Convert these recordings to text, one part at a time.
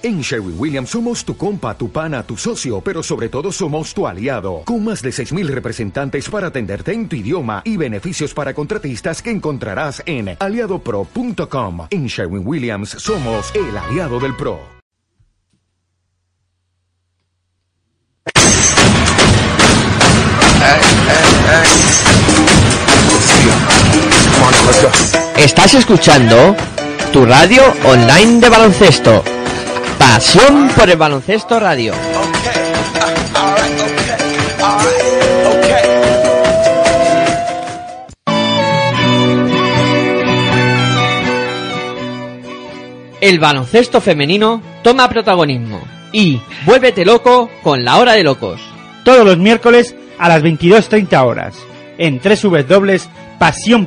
En Sherwin Williams somos tu compa, tu pana, tu socio, pero sobre todo somos tu aliado, con más de 6.000 representantes para atenderte en tu idioma y beneficios para contratistas que encontrarás en aliadopro.com. En Sherwin Williams somos el aliado del PRO. Estás escuchando tu radio online de baloncesto. Pasión por el baloncesto radio. El baloncesto femenino toma protagonismo y vuélvete loco con la hora de locos. Todos los miércoles a las 22.30 horas en pasión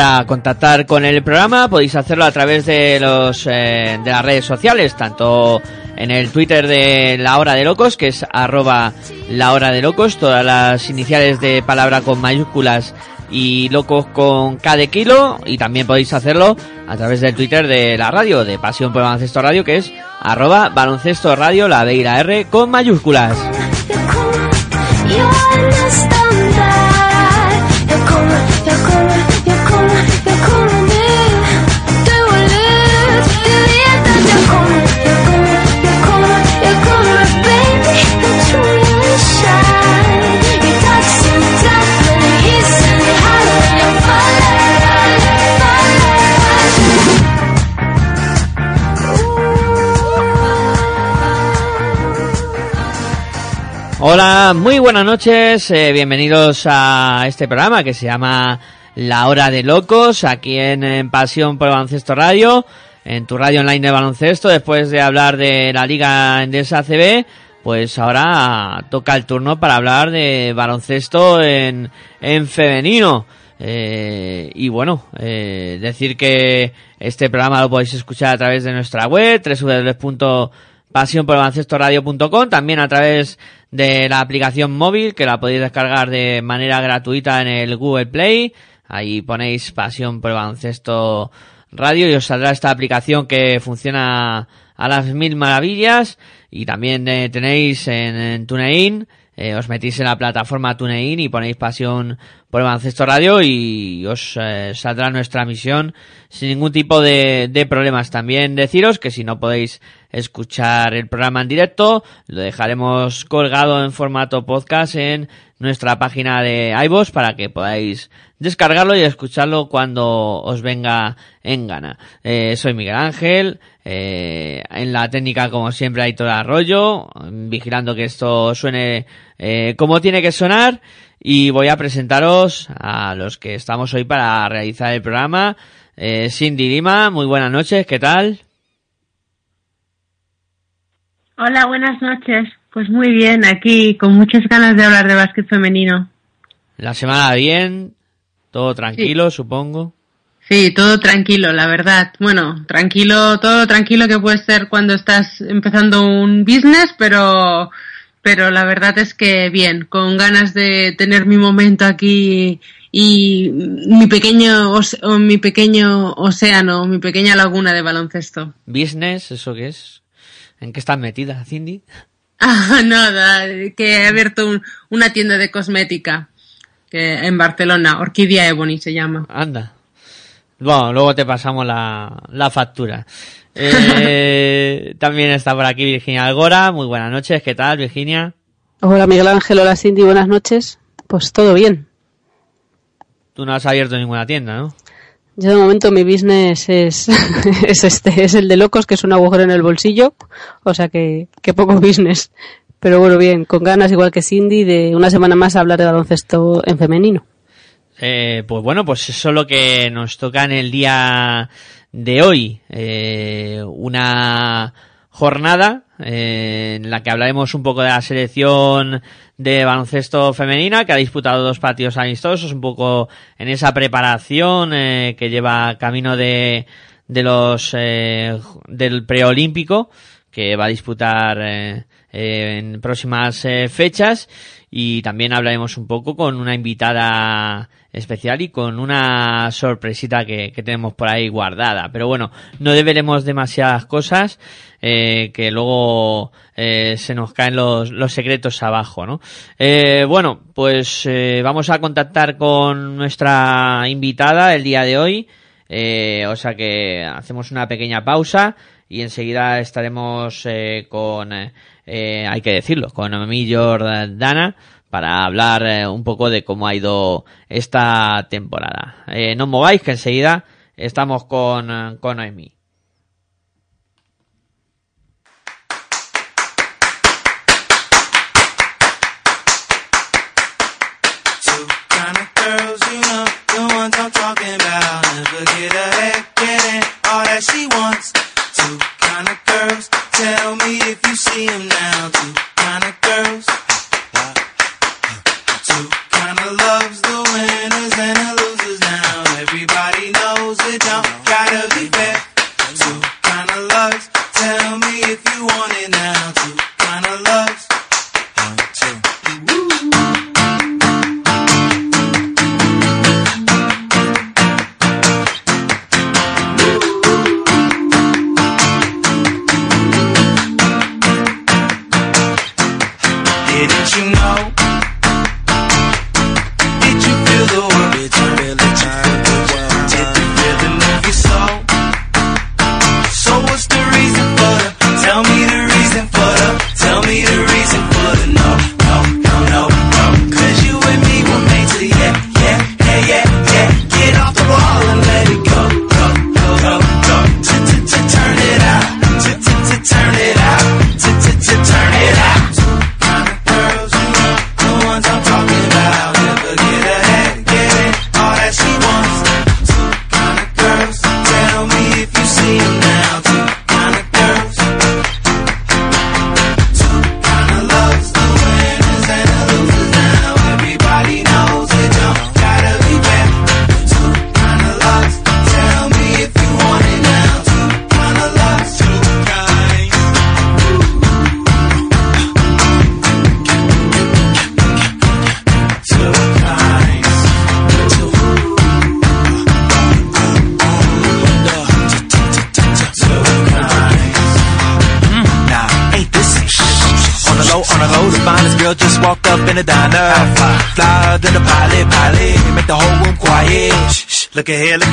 Para contactar con el programa podéis hacerlo a través de los eh, de las redes sociales, tanto en el Twitter de La Hora de Locos, que es arroba La Hora de Locos, todas las iniciales de palabra con mayúsculas y locos con K de kilo, y también podéis hacerlo a través del Twitter de la radio, de Pasión por Baloncesto Radio, que es arroba baloncesto radio, la B y la R con mayúsculas. Hola, muy buenas noches, eh, bienvenidos a este programa que se llama La Hora de Locos, aquí en, Pasión por Baloncesto Radio, en tu radio online de baloncesto, después de hablar de la Liga Endesa CB, pues ahora toca el turno para hablar de baloncesto en, en femenino. Eh, y bueno, eh, decir que este programa lo podéis escuchar a través de nuestra web, www.pasionporbaloncestoradio.com, también a través de la aplicación móvil que la podéis descargar de manera gratuita en el Google Play. Ahí ponéis Pasión por Baloncesto Radio y os saldrá esta aplicación que funciona a las mil maravillas. Y también eh, tenéis en, en TuneIn, eh, os metís en la plataforma TuneIn y ponéis Pasión por el Baloncesto Radio y os eh, saldrá nuestra misión sin ningún tipo de, de problemas. También deciros que si no podéis escuchar el programa en directo, lo dejaremos colgado en formato podcast en nuestra página de iVoox para que podáis descargarlo y escucharlo cuando os venga en gana. Eh, soy Miguel Ángel, eh, en la técnica como siempre hay todo Arroyo, vigilando que esto suene eh, como tiene que sonar y voy a presentaros a los que estamos hoy para realizar el programa. Eh, Cindy Lima, muy buenas noches, ¿qué tal? Hola, buenas noches. Pues muy bien, aquí con muchas ganas de hablar de básquet femenino. La semana bien, todo tranquilo, supongo. Sí, todo tranquilo, la verdad. Bueno, tranquilo, todo tranquilo que puede ser cuando estás empezando un business, pero, pero la verdad es que bien, con ganas de tener mi momento aquí y mi pequeño, o mi pequeño océano, mi pequeña laguna de baloncesto. Business, ¿eso qué es? ¿En qué estás metida, Cindy? Ah, nada, que he abierto un- una tienda de cosmética que en Barcelona, Orquídea Ebony se llama. Anda. Bueno, luego te pasamos la, la factura. Eh, también está por aquí Virginia Algora. Muy buenas noches. ¿Qué tal, Virginia? Hola Miguel Ángel, hola Cindy, buenas noches. Pues todo bien. Tú no has abierto ninguna tienda, ¿no? Yo de momento mi business es, es este, es el de locos, que es un agujero en el bolsillo, o sea que, que poco business. Pero bueno, bien, con ganas igual que Cindy de una semana más hablar de baloncesto en femenino. Eh, pues bueno, pues eso es lo que nos toca en el día de hoy. Eh, una jornada eh, en la que hablaremos un poco de la selección de baloncesto femenina que ha disputado dos partidos amistosos, un poco en esa preparación eh, que lleva camino de, de los eh, del preolímpico que va a disputar eh, eh, en próximas eh, fechas y también hablaremos un poco con una invitada especial y con una sorpresita que, que tenemos por ahí guardada. Pero bueno, no deberemos demasiadas cosas eh, que luego eh, se nos caen los, los secretos abajo, ¿no? Eh, bueno, pues eh, vamos a contactar con nuestra invitada el día de hoy. Eh, o sea que hacemos una pequeña pausa y enseguida estaremos eh, con, eh, hay que decirlo, con Noemí Jordana para hablar eh, un poco de cómo ha ido esta temporada. Eh, no mováis que enseguida estamos con, con tell me if you see them now. Two kind of girls. que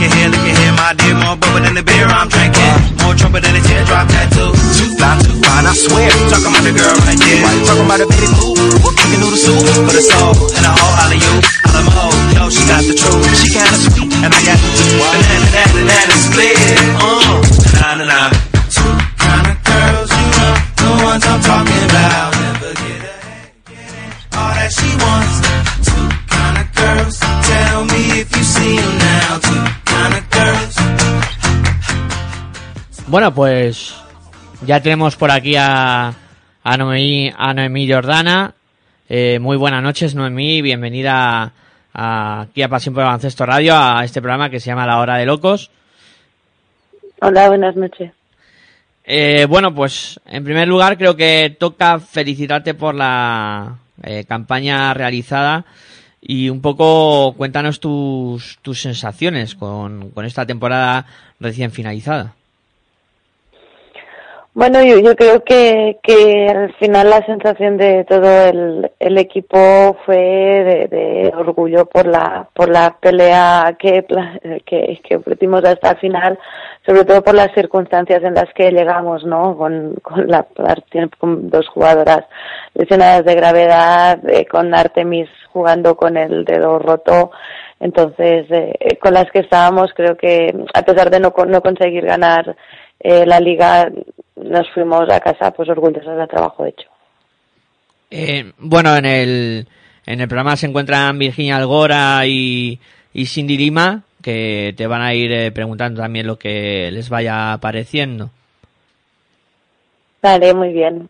Bueno, pues ya tenemos por aquí a, a, Noemí, a Noemí Jordana. Eh, muy buenas noches, Noemí. Bienvenida a- aquí a Pasión por el Baloncesto Radio, a este programa que se llama La Hora de Locos. Hola, buenas noches. Eh, bueno, pues en primer lugar creo que toca felicitarte por la eh, campaña realizada y un poco cuéntanos tus, tus sensaciones con, con esta temporada recién finalizada. Bueno, yo, yo creo que, que al final la sensación de todo el, el equipo fue de, orgullo por la por la pelea que, que, que ofrecimos hasta el final, sobre todo por las circunstancias en las que llegamos, ¿no? Con, con la con dos jugadoras lesionadas de gravedad, eh, con Artemis jugando con el dedo roto. Entonces, eh, con las que estábamos, creo que a pesar de no, no conseguir ganar eh, la liga, nos fuimos a casa pues orgullosos del trabajo hecho. Eh, bueno, en el, en el programa se encuentran Virginia Algora y, y Cindy Lima, que te van a ir eh, preguntando también lo que les vaya apareciendo. Vale, muy bien.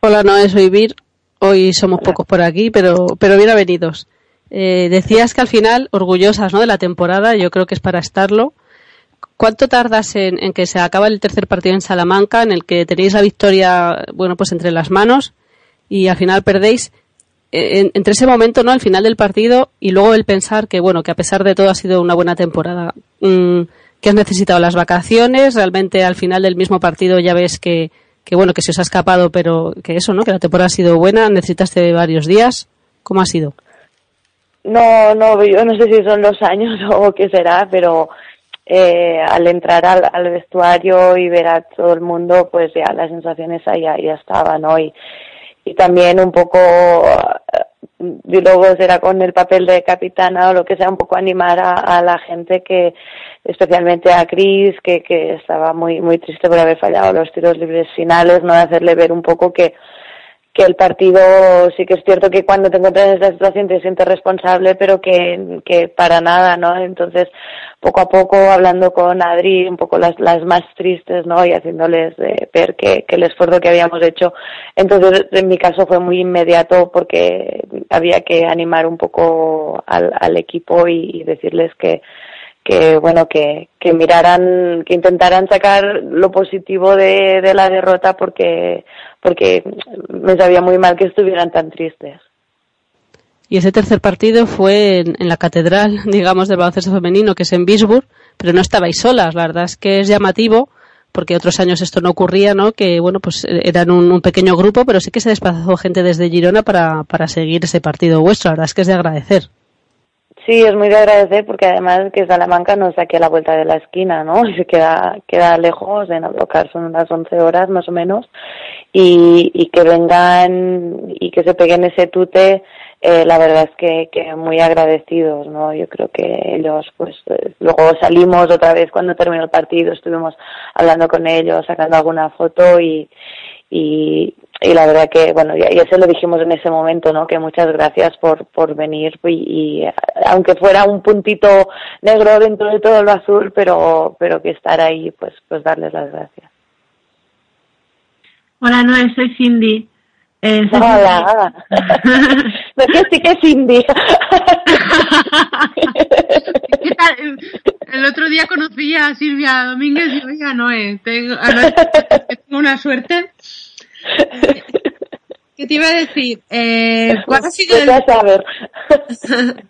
Hola, Noé, soy Vir. Hoy somos pocos por aquí, pero, pero bien avenidos. Eh, decías que al final, orgullosas ¿no? de la temporada, yo creo que es para estarlo. ¿Cuánto tardas en, en que se acaba el tercer partido en Salamanca, en el que tenéis la victoria, bueno, pues entre las manos y al final perdéis? Eh, en- entre ese momento, ¿no? Al final del partido y luego el pensar que, bueno, que a pesar de todo ha sido una buena temporada. Mm, que has necesitado las vacaciones, realmente al final del mismo partido ya ves que, que bueno, que se os ha escapado, pero que eso, ¿no? Que la temporada ha sido buena, necesitaste varios días. ¿Cómo ha sido? No, no, yo no sé si son los años o qué será, pero eh, al entrar al, al vestuario y ver a todo el mundo, pues ya las sensaciones ahí ya, estaban, ¿no? Y, también un poco, eh, y luego será con el papel de capitana o lo que sea, un poco animar a, a la gente que, especialmente a Chris, que, que estaba muy, muy triste por haber fallado los tiros libres finales, ¿no? Hacerle ver un poco que, que el partido sí que es cierto que cuando te encuentras en esta situación te sientes responsable, pero que, que para nada, ¿no? Entonces, poco a poco, hablando con Adri, un poco las, las más tristes, ¿no? Y haciéndoles eh, ver que, que el esfuerzo que habíamos hecho. Entonces, en mi caso fue muy inmediato porque había que animar un poco al, al equipo y, y decirles que, que bueno que, que miraran que intentaran sacar lo positivo de, de la derrota porque porque me sabía muy mal que estuvieran tan tristes Y ese tercer partido fue en, en la catedral, digamos, del baloncesto femenino, que es en Bisburg, pero no estabais solas. La verdad es que es llamativo, porque otros años esto no ocurría, ¿no? Que, bueno, pues eh, eran un, pequeño grupo, pero sí que se desplazó gente desde Girona para, para seguir ese partido vuestro. La verdad es que es de agradecer. Sí, es muy de agradecer porque además que Salamanca no está aquí a la vuelta de la esquina, ¿no? Se queda, queda lejos, en Ablocar son unas 11 horas más o menos, y, y que vengan y que se peguen ese tute, eh, la verdad es que, que muy agradecidos, ¿no? Yo creo que ellos, pues, luego salimos otra vez cuando terminó el partido, estuvimos hablando con ellos, sacando alguna foto y, y, y la verdad que, bueno, ya, ya se lo dijimos en ese momento, ¿no? Que muchas gracias por, por venir y, y aunque fuera un puntito negro dentro de todo lo azul, pero, pero que estar ahí, pues, pues darles las gracias. Hola, Noé, soy Cindy. Eh, soy Hola. No, que sí que es Cindy. ¿Qué tal? El otro día conocí a Silvia Domínguez y oiga, Noé, tengo, a Noé, tengo una suerte. ¿Qué te iba a decir? Eh, ¿cuál, ha sido Vete a el, saber.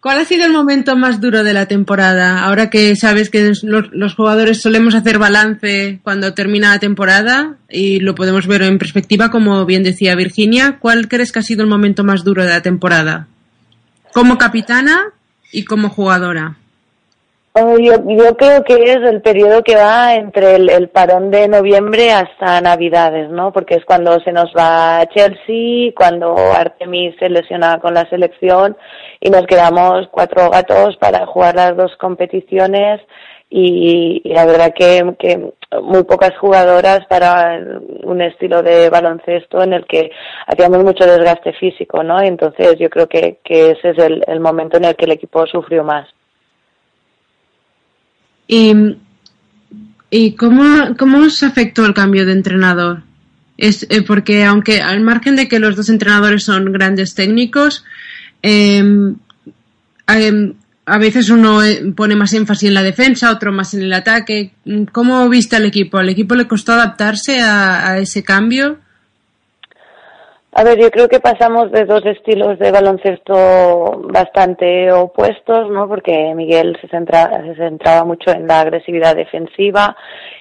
¿Cuál ha sido el momento más duro de la temporada? Ahora que sabes que los, los jugadores solemos hacer balance cuando termina la temporada y lo podemos ver en perspectiva, como bien decía Virginia, ¿cuál crees que ha sido el momento más duro de la temporada? Como capitana y como jugadora. Yo, yo creo que es el periodo que va entre el, el parón de noviembre hasta Navidades, ¿no? Porque es cuando se nos va Chelsea, cuando Artemis se lesiona con la selección y nos quedamos cuatro gatos para jugar las dos competiciones y, y la verdad que, que muy pocas jugadoras para un estilo de baloncesto en el que hacíamos mucho desgaste físico, ¿no? Entonces yo creo que, que ese es el, el momento en el que el equipo sufrió más. Y ¿Y cómo, cómo os afectó el cambio de entrenador? Es eh, porque aunque al margen de que los dos entrenadores son grandes técnicos, em, a veces uno eh, pone más énfasis en la defensa, otro más en el ataque. ¿Cómo viste al equipo? ¿Al equipo le costó adaptarse a ese cambio? A ver, yo creo que pasamos de dos estilos de baloncesto bastante opuestos, ¿no? Porque Miguel se, centra, se centraba mucho en la agresividad defensiva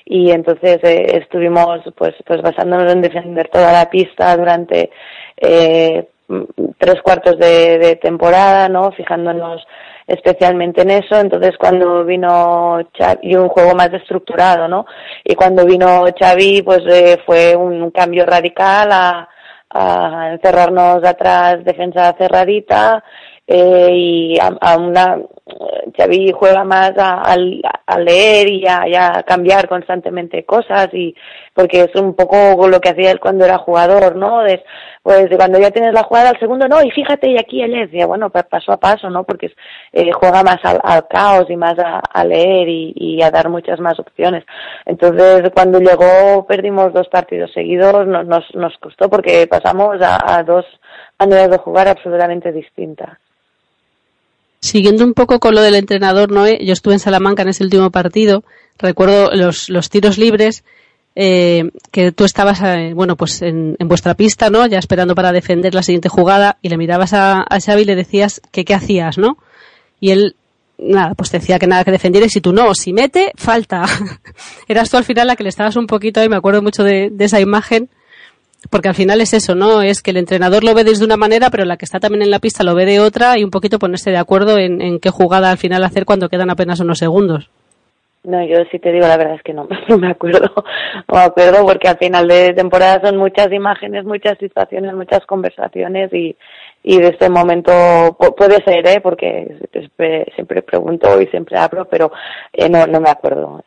y entonces eh, estuvimos pues pues basándonos en defender toda la pista durante eh, tres cuartos de, temporada, ¿no? Fijándonos especialmente en eso. Entonces, cuando vino Xavi, y un juego más estructurado, ¿no? Y cuando vino Xavi, pues eh, fue un cambio radical a, a encerrarnos atrás, defensa cerradita, eh, y a, a una Xavi juega más a, al- a leer y a, a cambiar constantemente cosas y porque es un poco lo que hacía él cuando era jugador, ¿no? Pues de cuando ya tienes la jugada al segundo, no, y fíjate, y aquí él decía, bueno, pa- paso a paso, ¿no? Porque eh, juega más al, al caos y más a, a leer y, y a dar muchas más opciones. Entonces, cuando llegó, perdimos dos partidos seguidos, no- nos, nos costó porque pasamos a, a dos maneras de jugar absolutamente distintas. Siguiendo un poco con lo del entrenador, Noé, yo estuve en Salamanca en ese último partido, recuerdo los, los tiros libres, eh, que tú estabas, eh, bueno, pues en, vuestra pista, ¿no? Ya esperando para defender la siguiente jugada y le mirabas a, Xavi y le decías que qué hacías, ¿no? Y él, nada, pues decía que nada que defendieras y tú no, si mete, falta. Eras tú al final la que le estabas un poquito ahí, me acuerdo mucho de, de esa imagen, porque al final es eso, ¿no? Es que el entrenador lo ve desde una manera, pero la que está también en la pista lo ve de otra y un poquito ponerse de acuerdo en, qué jugada al final hacer cuando quedan apenas unos segundos. No, yo sí te digo la verdad es que no, no me acuerdo, no me acuerdo porque al final de temporada son muchas imágenes, muchas situaciones, muchas conversaciones y, y de este momento pu- puede ser, ¿eh? Porque siempre, siempre pregunto y siempre hablo, pero eh, no, no me acuerdo.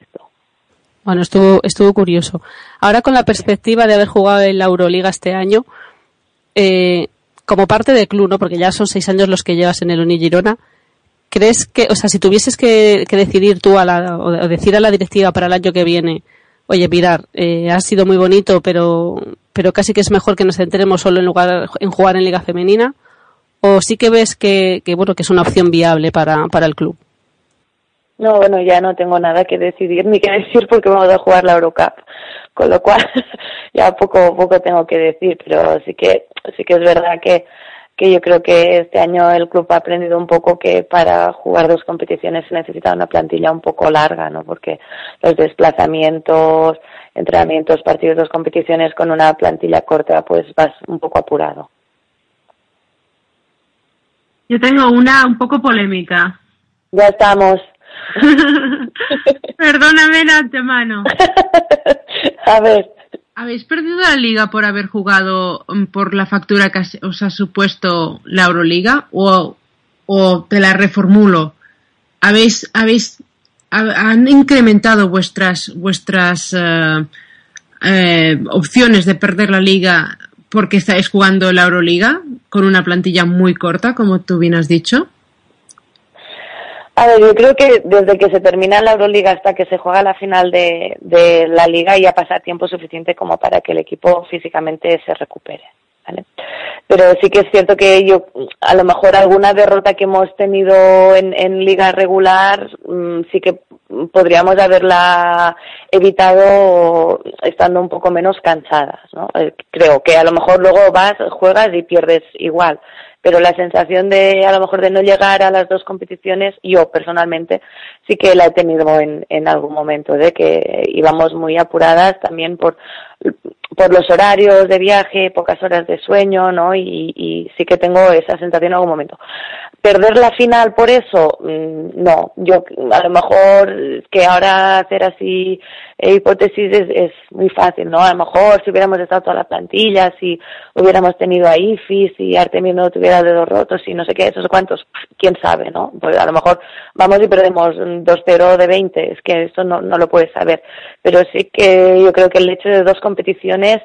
Bueno, estuvo, estuvo curioso. Ahora con la perspectiva de haber jugado en la Euroliga este año, eh, como parte del club, ¿no? Porque ya son seis años los que llevas en el Uni Girona. ¿Crees que, o sea, si tuvieses que, que decidir tú a la, o decir a la directiva para el año que viene, oye, mirar, eh, ha sido muy bonito, pero, pero casi que es mejor que nos centremos solo en lugar, en jugar en Liga Femenina? ¿O sí que ves que, que bueno, que es una opción viable para, para el club? No, bueno, ya no tengo nada que decidir ni que decir porque vamos a jugar la Eurocup, con lo cual ya poco poco tengo que decir, pero sí que sí que es verdad que que yo creo que este año el club ha aprendido un poco que para jugar dos competiciones se necesita una plantilla un poco larga, ¿no? Porque los desplazamientos, entrenamientos, partidos, dos competiciones con una plantilla corta, pues vas un poco apurado. Yo tengo una un poco polémica. Ya estamos. Perdóname de antemano. a ver. ¿Habéis perdido la liga por haber jugado mm, por la factura que os ha supuesto la Euroliga? ¿O, o te la reformulo? ¿Habéis, habéis, ha- han incrementado vuestras, vuestras eh, eh, opciones de perder la liga porque estáis jugando la Euroliga con una plantilla muy corta, como tú bien has dicho? A ver, yo creo que desde que se termina la Euroliga hasta que se juega la final de, de la liga ya pasa tiempo suficiente como para que el equipo físicamente se recupere. ¿vale? Pero sí que es cierto que yo, a lo mejor alguna derrota que hemos tenido en, en liga regular, mm, sí que podríamos haberla evitado estando un poco menos cansadas, ¿no? Eh, Creo que a lo mejor luego vas, juegas y pierdes igual pero la sensación de a lo mejor de no llegar a las dos competiciones yo personalmente sí que la he tenido en, en algún momento de que íbamos muy apuradas también por por los horarios de viaje pocas horas de sueño no y, y sí que tengo esa sensación en algún momento. Perder la final por eso mm, no. Yo a lo mejor que ahora hacer así eh, hipótesis es, muy fácil no a lo mejor si hubiéramos estado toda la plantilla si hubiéramos tenido a IFI si Artemio no tuviera dedos rotos y no sé qué esos cuantos quién sabe no pues a lo mejor vamos y perdemos mm, 2-0 de 20 es que esto no, no lo puedes saber. Pero sí que yo creo que el hecho de dos competiciones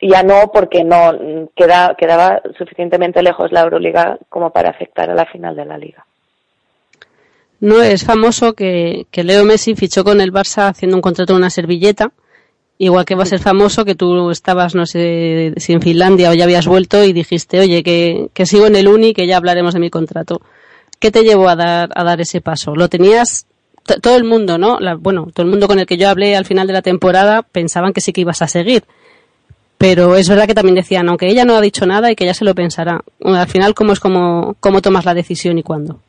ya no porque no queda, quedaba suficientemente lejos la Euroliga como para afectar a la final de la liga. No, es famoso que, Leo Messi fichó con el Barça haciendo un contrato en una servilleta. Igual que va a ser famoso que tú estabas, no sé si en Finlandia o ya habías vuelto y dijiste, oye, que, que sigo en el Uni, que ya hablaremos de mi contrato. ¿Qué te llevó a dar, a dar ese paso? ¿Lo tenías todo el mundo, no? La- bueno, todo el mundo con el que yo hablé al final de la temporada pensaban que sí que ibas a seguir. Pero es verdad que también decían, aunque ella no ha dicho nada y que ella se lo pensará. Al final, ¿cómo es como, cómo tomas la decisión y cuándo?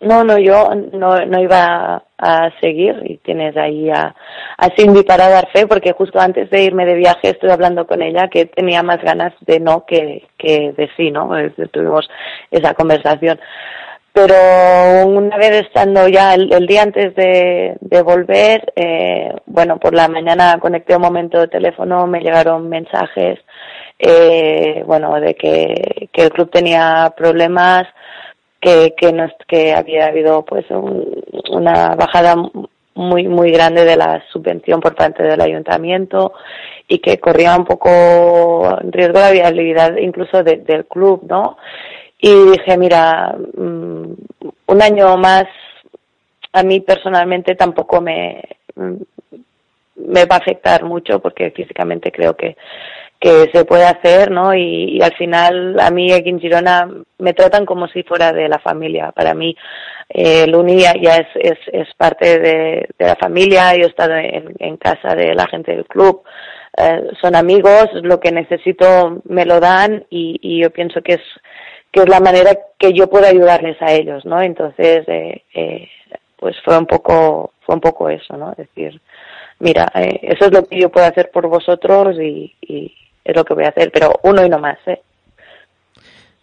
No, no, yo no, no iba a seguir y tienes ahí a, a Cindy para dar fe porque justo antes de irme de viaje estuve hablando con ella que tenía más ganas de no que, que de sí, ¿no? Tuvimos esa conversación. Pero una vez estando ya el, el día antes de, de volver, eh, bueno, por la mañana conecté un momento de teléfono, me llegaron mensajes, eh, bueno, de que, que el club tenía problemas, que, que, no, que había habido pues un- una bajada muy muy grande de la subvención por parte del ayuntamiento y que corría un poco riesgo la viabilidad incluso de- del club, ¿no? Y dije, mira, mm, un año más a mí personalmente tampoco me mm, me va a afectar mucho porque físicamente creo que que se puede hacer, ¿no? Y, al final a mí aquí en Girona me tratan como si fuera de la familia. Para mí eh, el ya, es, es, es parte de, la familia, yo he estado en, en casa de la gente del club, eh, son amigos, lo que necesito me lo dan y, y yo pienso que es que es la manera que yo puedo ayudarles a ellos, ¿no? Entonces, eh, eh, pues fue un poco fue un poco eso, ¿no? Es decir, mira, eh, eso es lo que yo puedo hacer por vosotros y, y es lo que voy a hacer, pero uno y no más, ¿eh?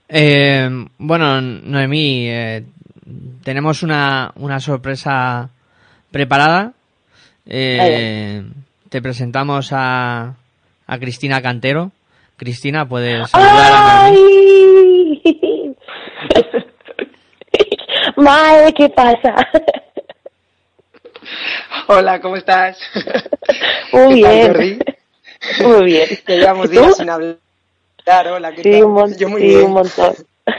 Eh, bueno, Noemí, tenemos una, una sorpresa preparada. Eh, te presentamos a, a Cristina Cantero. Cristina, puedes saludar a Noemí. Madre, ¿qué pasa? Hola, ¿cómo estás? Muy ¿Qué tal, bien. Jordi? Muy bien. Que llevamos días sin hablar. Hola, ¿qué Sí, tal? un, Yo muy sí, bien. un montón.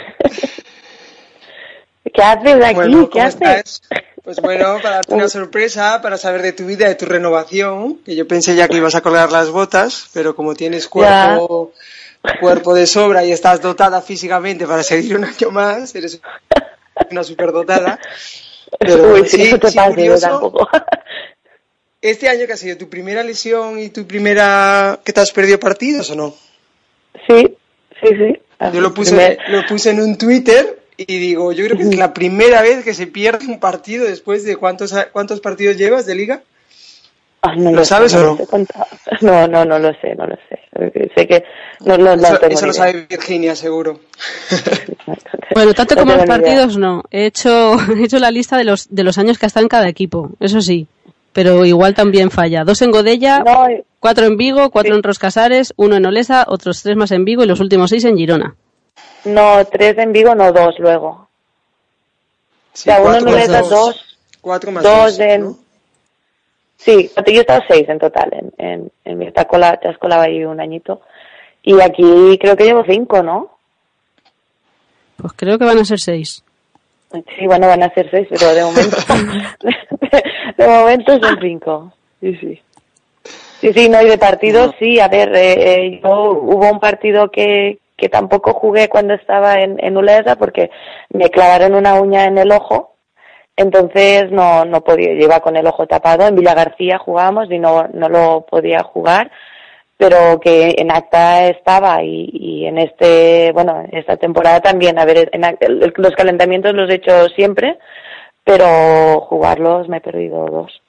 ¿Qué haces aquí? Bueno, ¿Qué ¿cómo haces? estás? Pues bueno, para darte una sorpresa, para saber de tu vida, de tu renovación, que yo pensé ya que ibas a colgar las botas, pero como tienes cuerpo, cuerpo de sobra y estás dotada físicamente para seguir un año más, eres una superdotada. Pero Uy, sí, no te sí, yo tampoco. Este año que ha sido tu primera lesión y tu primera que te has perdido partidos o no? Sí, sí, sí. Yo lo puse, Primer- lo puse en un Twitter y digo, yo creo que es la primera vez que se pierde un partido después de cuántos cuántos partidos llevas de liga. Ah, no ¿Lo sabes no o no? No, no, no lo sé, no lo sé. Sé que no, no, no eso tengo eso lo sabe Virginia, seguro. Bueno, tanto No como los idea. partidos no. He hecho, he hecho la lista de los, de los años que ha estado en cada equipo, eso sí. Pero igual también falla. Dos en Godella, No, cuatro en Vigo, cuatro en Roscasares, uno en Olesa, otros tres más en Vigo y los últimos seis en Girona. no, tres en Vigo, no dos luego. Sí, o sea, uno en Olesa, dos. dos, Cuatro más dos dos, en... Sí, yo he estado seis en total en, en, en mi tacola, te has colado ahí un añito. Y aquí creo que llevo cinco, ¿no? Pues creo que van a ser seis. Sí, bueno, van a ser seis, pero de momento, de, momento son cinco. Sí, sí. Sí, sí, no, y de partidos, sí, a ver, eh, eh, yo hubo un partido que, que tampoco jugué cuando estaba en, en Ulesa porque me clavaron una uña en el ojo, entonces no, no podía, yo iba con el ojo tapado, en Villa García jugábamos y no, no lo podía jugar, pero que en acta estaba y, y en este, bueno, esta temporada también, a ver, en acta- el- los calentamientos los he hecho siempre, pero jugarlos me he perdido dos.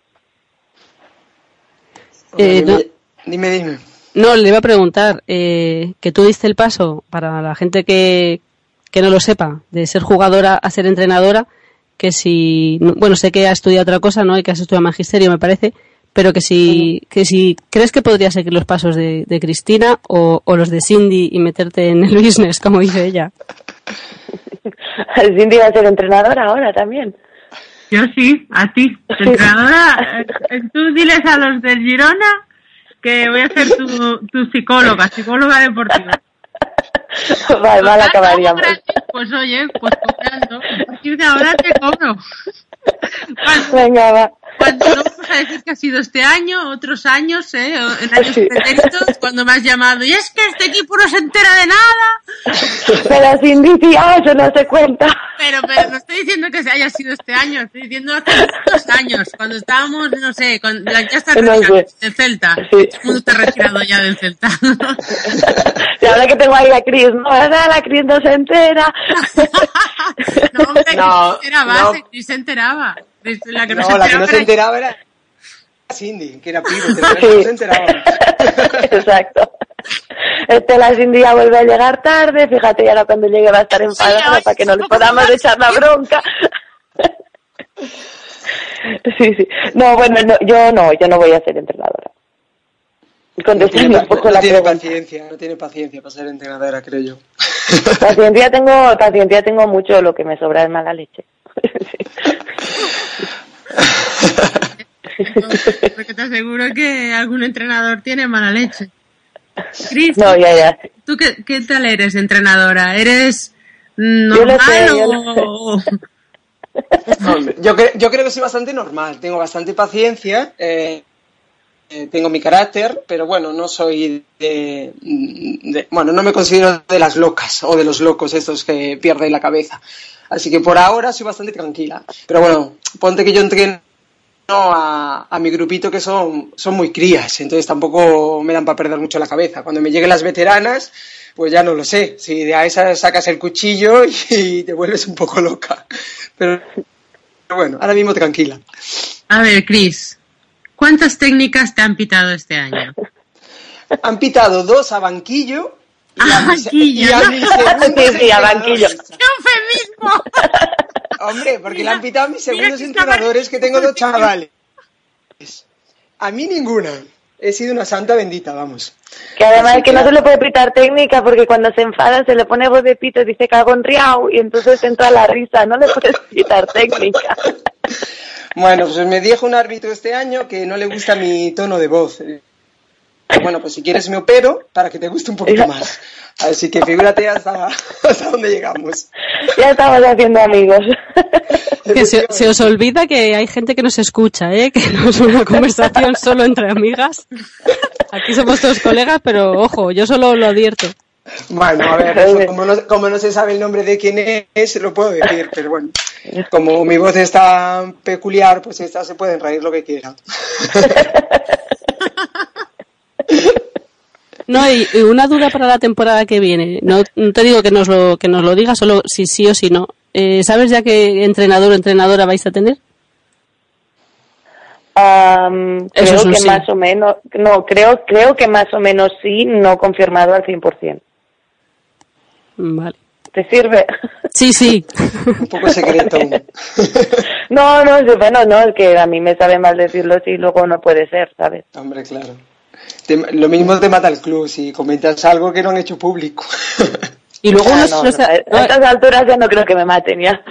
Eh, no- dime, dime. No, le iba a preguntar, eh, que tú diste el paso para la gente que, que no lo sepa, de ser jugadora a ser entrenadora, que si, no- bueno, sé que has estudiado otra cosa, ¿no? Y que has estudiado magisterio, me parece, pero que si, que si crees que podrías seguir los pasos de, de Cristina o, o los de Cindy y meterte en el business, como dice ella. Cindy va a ser entrenadora ahora también. Yo sí, a ti. Entrenadora, eh, tú diles a los del Girona que voy a ser tu, tu psicóloga, psicóloga deportiva. Vale, mal acabaríamos. Pues oye, pues cobrando. A partir de ahora te cobro. Venga, va. Cuando no vamos a decir que ha sido este año, otros años, ¿eh? En años Sí. cuando me has llamado. Y es que este equipo no se entera de nada. Pero sin eso no se cuenta. Pero, pero no estoy diciendo que se haya sido este año, estoy diciendo hace muchos años, cuando estábamos, no sé, cuando, ya estás No retirado del Celta. Sí. El mundo está retirado ya del Celta. Y ahora que tengo ahí a Cris, no. La Cris no se entera. No, hombre, que No, se enteraba, no. se- enteraba. La que no, No, se la que enteraba no se era- enteraba era Cindy, que era pibe, pero Sí. no se enteraba. Exacto. Este, la Cindy ya vuelve a llegar tarde, fíjate, y ahora cuando llegue va a estar enfadada ay, para que no le podamos más. echar la bronca. Sí, sí. No, bueno, no, yo no, yo no voy a ser entrenadora. No Contestando tiene, un poco no la tiene pregunta. paciencia, no tiene paciencia para ser entrenadora, creo yo. Paciencia tengo, paciencia tengo mucho, lo que me sobra es mala leche. Porque te aseguro que algún entrenador tiene mala leche. Cris, No, ya, ya. ¿tú qué, qué tal eres entrenadora? ¿Eres Yo normal sé, yo o...? Hombre, yo, cre- yo creo que soy bastante normal, tengo bastante paciencia, eh, eh, tengo mi carácter, pero bueno, no soy de, Bueno, no me considero de las locas o de los locos estos que pierden la cabeza. Así que por ahora soy bastante tranquila. Pero bueno, ponte que yo entreno a, a mi grupito que son, son muy crías, entonces tampoco me dan para perder mucho la cabeza. Cuando me lleguen las veteranas, pues ya no lo sé. Si de a esas sacas el cuchillo y te vuelves un poco loca. Pero, pero bueno, ahora mismo tranquila. A ver, Cris, ¿cuántas técnicas te han pitado este año? Han pitado dos a banquillo y a banquillo, y a ¿no? mi segundo Sí, sí, a banquillo. ¡Qué eufemismo! Hombre, porque le Mira, han pitado a mis segundos entrenadores que tengo dos chavales. A mí ninguna. He sido una santa bendita, vamos. Que además Así es que que- no se le puede pitar técnica porque cuando se enfada se le pone voz de pito y dice cago en riau y entonces entra la risa, no le puedes pitar técnica. Bueno, pues me dijo un árbitro este año que no le gusta mi tono de voz. Bueno, pues si quieres me opero para que te guste un poquito más. Así que figúrate hasta, hasta dónde llegamos. Ya estamos haciendo amigos. Que se, se os olvida que hay gente que nos escucha, ¿eh? que no es una conversación solo entre amigas. Aquí somos todos colegas, pero ojo, yo solo lo advierto. Bueno, a ver, eso, como, no, como no se sabe el nombre de quién es, lo puedo decir, pero bueno, como mi voz es tan peculiar, pues esta se pueden reír lo que quieran. No, y, y una duda para la temporada que viene. No, no te digo que nos lo que nos lo digas, solo si sí o si no. Eh, ¿Sabes ya qué entrenador o entrenadora vais a tener? Eso creo es un que sí. más o menos, no, creo, creo que más o menos sí, no confirmado al 100%. Vale. ¿Te sirve? Sí, sí. Un poco secreto. No, no, bueno, no, es que a mí me sabe mal decirlo si luego no puede ser, ¿sabes? Hombre, claro. Te- lo mismo te mata el club si comentas algo que no han hecho público. Y luego Ah, uno, no, no no, se- a a estas alturas ya no creo que me maten ya.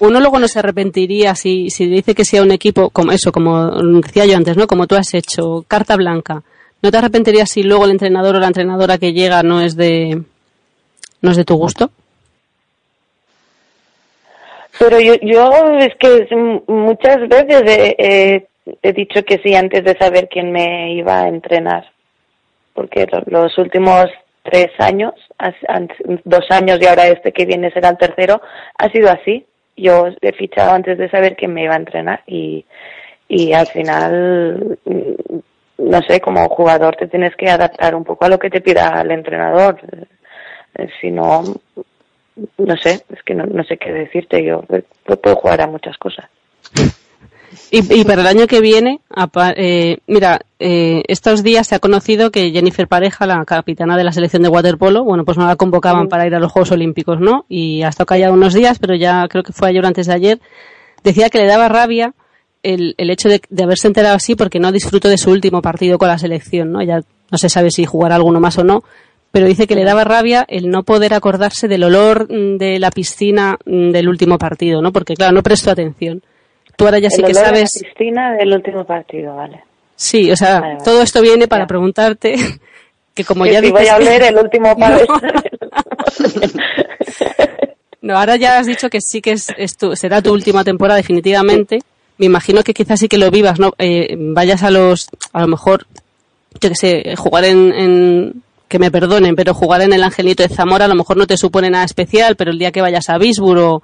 uno luego no se arrepentiría si, si dice que sea un equipo como eso, como decía yo antes, ¿no? Como tú has hecho, carta blanca. ¿No te arrepentirías si luego el entrenador o la entrenadora que llega no es de no es de tu gusto? Pero yo, yo es que muchas veces he, he- dicho que sí antes de saber quién me iba a entrenar. Porque lo- los últimos tres años, dos años y ahora este que viene será el tercero, ha sido así. Yo he fichado antes de saber quién me iba a entrenar y, y al final, mm, no sé, como jugador te tienes que adaptar un poco a lo que te pida el entrenador. Eh, Si no, no sé, es que no, no sé qué decirte. Yo eh, puedo jugar a muchas cosas. Y, y para el año que viene, eh, mira, eh, estos días se ha conocido que Jennifer Pareja, la capitana de la selección de waterpolo, bueno, pues no la convocaban para ir a los Juegos Olímpicos, ¿no? Y ha estado callada unos días, pero ya creo que fue ayer o antes de ayer, decía que le daba rabia el, el hecho de, de haberse enterado así porque no disfrutó de su último partido con la selección, ¿no? Ya no se sabe si jugará alguno más o no, pero dice que le daba rabia el no poder acordarse del olor mm, de la piscina mm, del último partido, ¿no? Porque claro, no prestó atención. Tú ahora ya sí que olor a la sabes. piscina del último partido, vale. Sí, o sea, Vale, vale. todo esto viene para Ya. preguntarte que como Sí, ya sí, dices voy a que- oler el último par No. No, ahora ya has dicho que sí que es, es tu- será tu última temporada definitivamente. Me imagino que quizás sí que lo vivas, ¿no? Eh, vayas a los, a lo mejor, yo que sé, jugar en, en- que me perdonen, pero jugar en el Angelito de Zamora a lo mejor no te supone nada especial, pero el día que vayas a Bisburg o,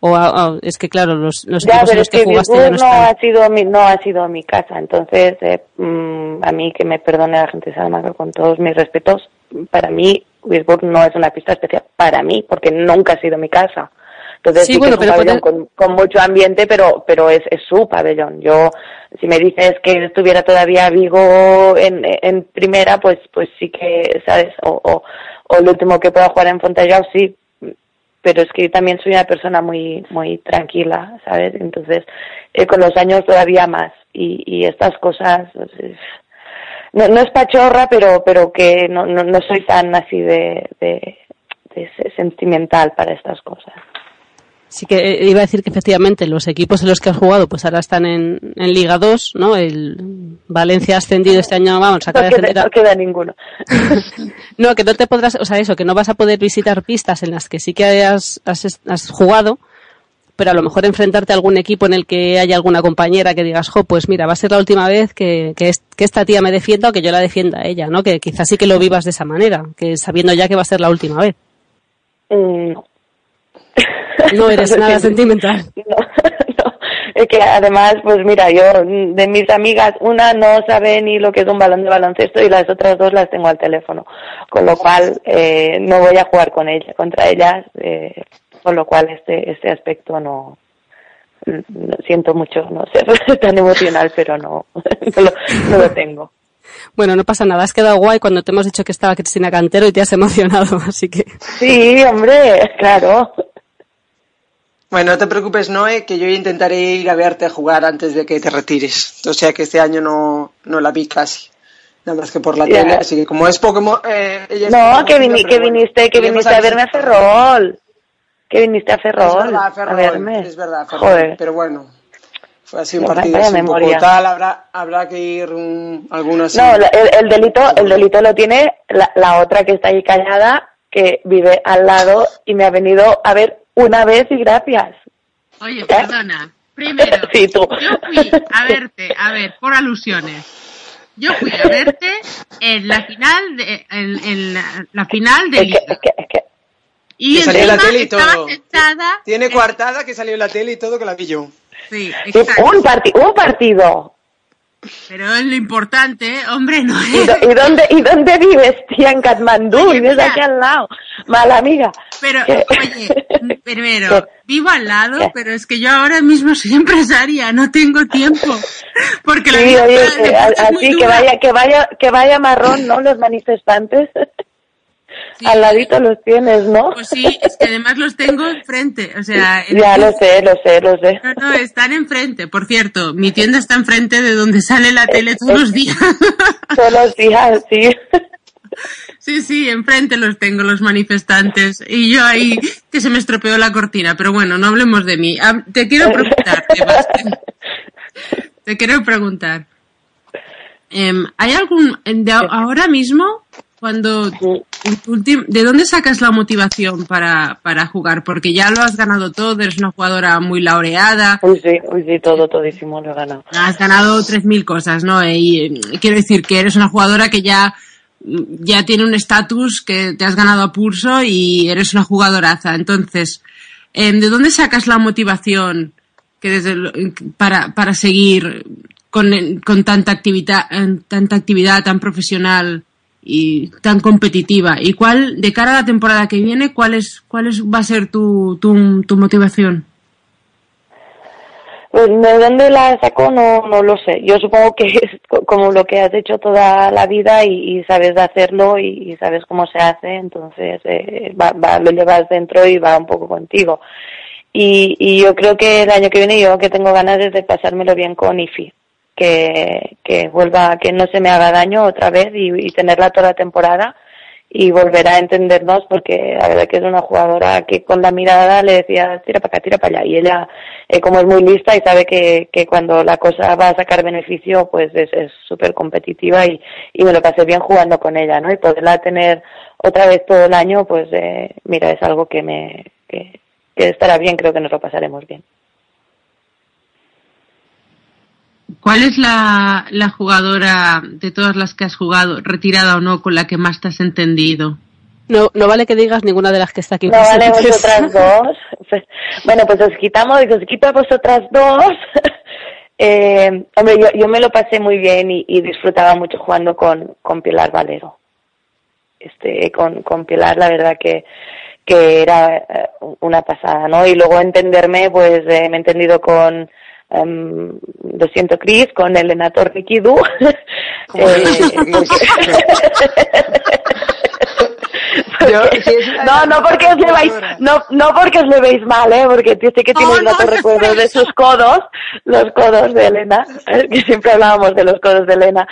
o a- a- es que claro, los, los Ya, equipos en los que que jugaste ya no no ha sido mi, no ha sido mi casa, entonces eh, mm, a mí que me perdone la gente de Salamanca con todos mis respetos, para mí Bisburg no es una pista especial, para mí, porque nunca ha sido mi casa. Entonces Sí, sí, bueno, que es un pabellón con, con mucho ambiente, pero pero es, es su pabellón. Yo, si me dices que estuviera todavía Vigo en, en primera, pues pues sí que, ¿sabes? O, o, o el último que pueda jugar en Fontallao, sí, pero es que yo también soy una persona muy muy tranquila, ¿sabes? Entonces, eh, con los años todavía más. Y, y estas cosas, pues, es- no, no es pachorra, pero pero que no, no, no soy tan así de, de, de se- sentimental para estas cosas. Sí que eh, iba a decir que efectivamente los equipos en los que has jugado pues ahora están en, en Liga 2, ¿no? El Valencia ha ascendido este año, vamos, acaba de No queda, ascender a- no queda ninguno. No, que no te podrás, o sea, eso, que no vas a poder visitar pistas en las que sí que has, has, has jugado, pero a lo mejor enfrentarte a algún equipo en el que haya alguna compañera que digas, jo, pues mira, va a ser la última vez que, que, es- que esta tía me defienda o que yo la defienda a ella, ¿no? Que quizás sí que lo vivas de esa manera, que sabiendo ya que va a ser la última vez. No. No eres nada sentimental. No, no. Es que además, pues mira, yo mm, de mis amigas, una no sabe ni lo que es un balón de baloncesto y las otras dos las tengo al teléfono. Con lo cual, eh, no voy a jugar con ella, contra ellas, eh, con lo cual este, este aspecto no, no- siento mucho no ser tan emocional, pero no, no, lo, no lo tengo. Bueno, no pasa nada, has quedado guay cuando te hemos dicho que estaba Cristina Cantero y te has emocionado, así que... Sí, hombre, claro. Bueno, no te preocupes, Noé, que yo intentaré ir a verte a jugar antes de que te retires. O sea que este año no, no la vi casi. Nada más que por la Ya. tele, así que como es Pokémon... Eh, ella es No, Pokémon, que, que viniste, que viniste a verme a. Ferrol. Que viniste a Es Ferrol. verdad, Ferrol, a verme. es verdad, Ferrol, Joder. pero bueno. Fue así un Vaya partido así un poco tal, habrá, habrá que ir un, algunos... No, el, el delito, el delito lo tiene la, la otra que está ahí callada, que vive al lado y me ha venido a ver una vez y gracias. Oye, perdona. Primero, Sí, tú. yo fui a verte, a ver, por alusiones. Yo fui a verte en la final de, en, en la, la final de Es que, Liga. es que, es que, Y Que salió en la tele y todo. sentada. Tiene en- coartada que salió en la tele y todo que la vi yo. Sí, sí, exacto. un, parti un partido. Pero es lo importante, hombre, no ¿Y, es. do- y dónde, ¿Y dónde vives, tía? En Katmandú, vives mira. aquí al lado. Mala amiga. Pero, ¿Qué? oye, primero, ¿Qué? vivo al lado, ¿Qué? pero es que yo ahora mismo soy empresaria, no tengo tiempo. Porque la Sí, vida oye, que- deporte es muy así que vaya, que vaya, que vaya marrón, ¿no? Los manifestantes. Sí. Al ladito los tienes, ¿no? Pues sí, es que además los tengo enfrente, o sea... en- Ya lo sé, lo sé, lo sé. No, no, están enfrente. Por cierto, mi tienda está enfrente de donde sale la tele todos Eh, los días. Todos los días, sí. Sí, sí, enfrente los tengo, los manifestantes. Y yo ahí, que se me estropeó la cortina. Pero bueno, no hablemos de mí. Te quiero preguntar, Sebastián. Te quiero preguntar. Em, ¿Hay algún, de ahora mismo, cuando, ultim- ¿de dónde sacas la motivación para, para jugar? Porque ya lo has ganado todo, eres una jugadora muy laureada, Uy, sí, uy, sí, todo, todísimo lo he ganado. has ganado 3.000 cosas, ¿no? Y eh, quiero decir que eres una jugadora que ya, ya tiene un estatus que te has ganado a pulso y eres una jugadoraza. Entonces, em, ¿de dónde sacas la motivación que desde para, para seguir con, con tanta actividad, tanta actividad tan profesional y tan competitiva? ¿Y cuál, de cara a la temporada que viene, cuál es, cuál es, va a ser tu, tu, tu motivación? Pues de dónde la saco no, no lo sé. Yo supongo que es co- como lo que has hecho toda la vida y, y sabes hacerlo y, y sabes cómo se hace, entonces eh, va, va- lo llevas dentro y va un poco contigo. Y, y yo creo que el año que viene yo que tengo ganas es de pasármelo bien con IFI, que, que vuelva, que no se me haga daño otra vez y, tenerla toda la temporada y volver a entendernos porque la verdad que es una jugadora que con la mirada le decía tira para acá, tira para allá y ella eh, como es muy lista y sabe que, que cuando la cosa va a sacar beneficio pues es súper competitiva y, me lo pasé bien jugando con ella, ¿no? Y poderla tener otra vez todo el año pues eh, mira es algo que me, que estará bien, creo que nos lo pasaremos bien. ¿Cuál es la, la jugadora de todas las que has jugado, retirada o no, con la que más te has entendido? No, no vale que digas ninguna de las que está aquí. No vale vosotras dos. Pues, bueno, pues os quitamos, os quito a vosotras dos. Eh, hombre, yo, yo me lo pasé muy bien y, y disfrutaba mucho jugando con, con Pilar Valero. Este, con, con Pilar, la verdad que, que era eh, una pasada, ¿no? Y luego entenderme, pues eh, me he entendido con, em, lo siento Chris, con Elena Torriquidú. Yo- si es una no, no porque os le veis, no, no porque os le veis mal, eh, porque yo sé que tienes no, es recuerdos de sus codos, los codos de Elena, eh, que siempre hablábamos de los codos de Elena,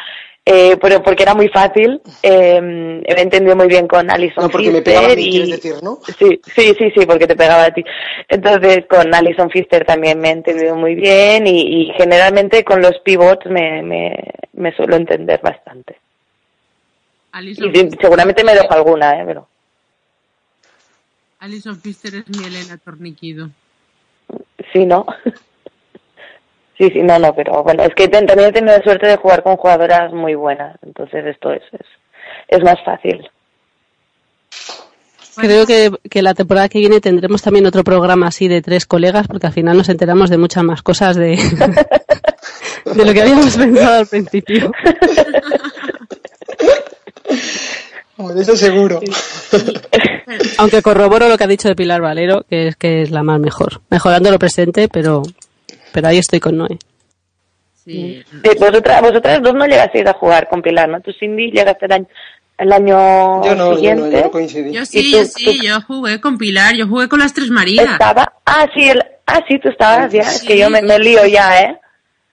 eh, pero porque era muy fácil, eh, me he entendido muy bien con Alison No, porque me Pfister pegaba a mí, y- quieres decir, ¿no? Sí, sí, sí, sí, porque te pegaba a ti. Entonces, con Alison Pfister también me he entendido muy bien y, y generalmente con los pivots me, me, me suelo entender bastante. Alison, Y seguramente me dejo alguna, ¿eh? Pero Alison Pfister es mi Elena Torniquido. sí, ¿no? Sí, sí, no, no, pero bueno, es que ten- también he tenido la suerte de jugar con jugadoras muy buenas, entonces esto es, es, es más fácil. Creo que, que la temporada que viene tendremos también otro programa así de tres colegas, porque al final nos enteramos de muchas más cosas de, de lo que habíamos pensado al principio. Bueno, eso seguro. Aunque corroboro lo que ha dicho de Pilar Valero, que es que es la más mejor. Mejorando lo presente, pero, pero ahí estoy con Noé. Sí. Sí, vosotras, vosotras dos no llegasteis a jugar con Pilar, ¿no? Tú, Cindy, llegaste el año, el año Yo no, yo siguiente. no, yo no coincidí. Yo ¿Y sí, tú- yo sí, tú- yo jugué con Pilar, yo jugué con las tres Marías. Estaba, ah, sí, el, ah, sí, tú estabas ya, es que yo me, me lío ya, ¿eh?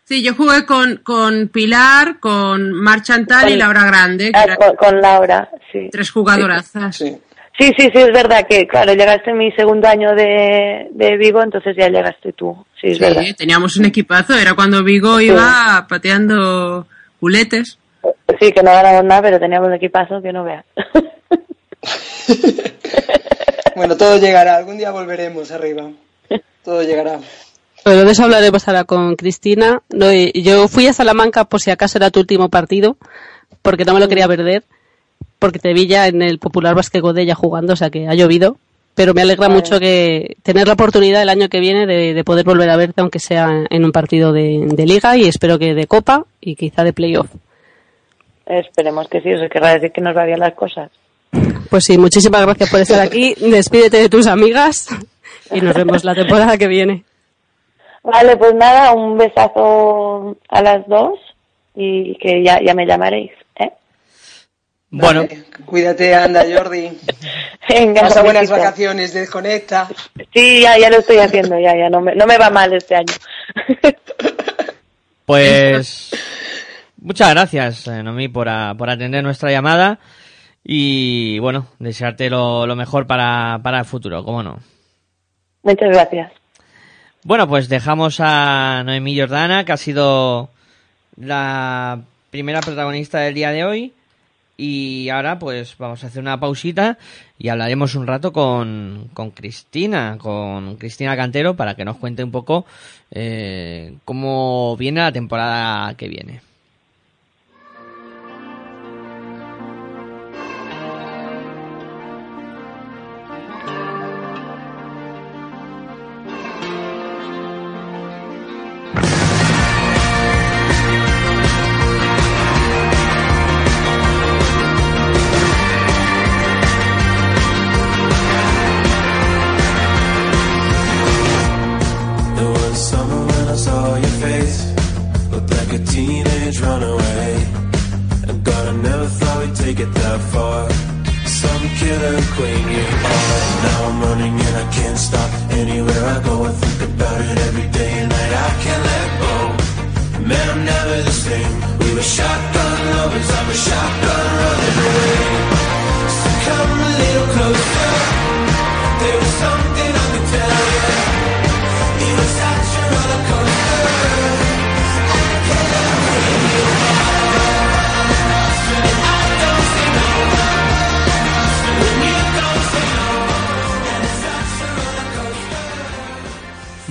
Sí, yo jugué con, con Pilar, con Mar Chantal y Laura Grande, que Ah, con Laura, sí. tres jugadorazas. Sí. Sí, sí, sí, es verdad que, claro, llegaste en mi segundo año de, de Vigo, entonces ya llegaste tú. Sí, es verdad. Teníamos un equipazo, era cuando Vigo iba pateando culetes. Sí, que no ganamos nada, pero teníamos un equipazo que no veas. Bueno, todo llegará. Algún día volveremos arriba. Todo llegará. Pero de eso hablaremos ahora con Cristina. No, yo fui a Salamanca por si acaso era tu último partido, porque no me lo quería perder, porque te vi ya en el popular Basque Godella jugando, o sea que ha llovido. Pero me alegra Vale. mucho que tener la oportunidad el año que viene de, de poder volver a verte, aunque sea en un partido de, de liga y espero que de copa y quizá de playoff. Esperemos que sí, eso querrá decir que nos va bien las cosas. Pues sí, muchísimas gracias por estar aquí. Despídete de tus amigas y nos vemos la temporada que viene. Vale, pues nada, un besazo a las dos y que ya, ya me llamaréis. Bueno, Vale, Cuídate, anda, Jordi. Venga, Pasa buenas vacaciones, desconecta. Sí, ya, ya lo estoy haciendo, ya, ya, no me, no me va mal este año. pues muchas gracias, eh, Nomi, por, a- por atender nuestra llamada y bueno, desearte lo, lo mejor para, para el futuro, cómo no. Muchas gracias. Bueno, pues dejamos a Noemí Jordana, que ha sido la primera protagonista del día de hoy. Y ahora pues vamos a hacer una pausita y hablaremos un rato con, con Cristina, con Cristina Cantero, para que nos cuente un poco eh, cómo viene la temporada que viene.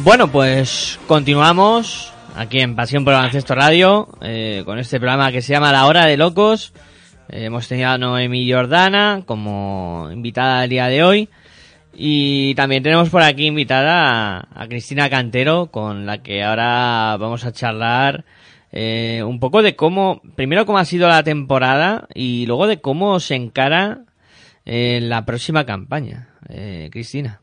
Bueno, pues continuamos aquí en Pasión por el Baloncesto Radio eh, con este programa que se llama La Hora de Locos. Eh, hemos tenido a Noemi Jordana como invitada el día de hoy. Y también tenemos por aquí invitada a, Cristina Cantero, con la que ahora vamos a charlar eh, un poco de cómo, primero cómo ha sido la temporada y luego de cómo se encara eh, la próxima campaña. Eh, Cristina.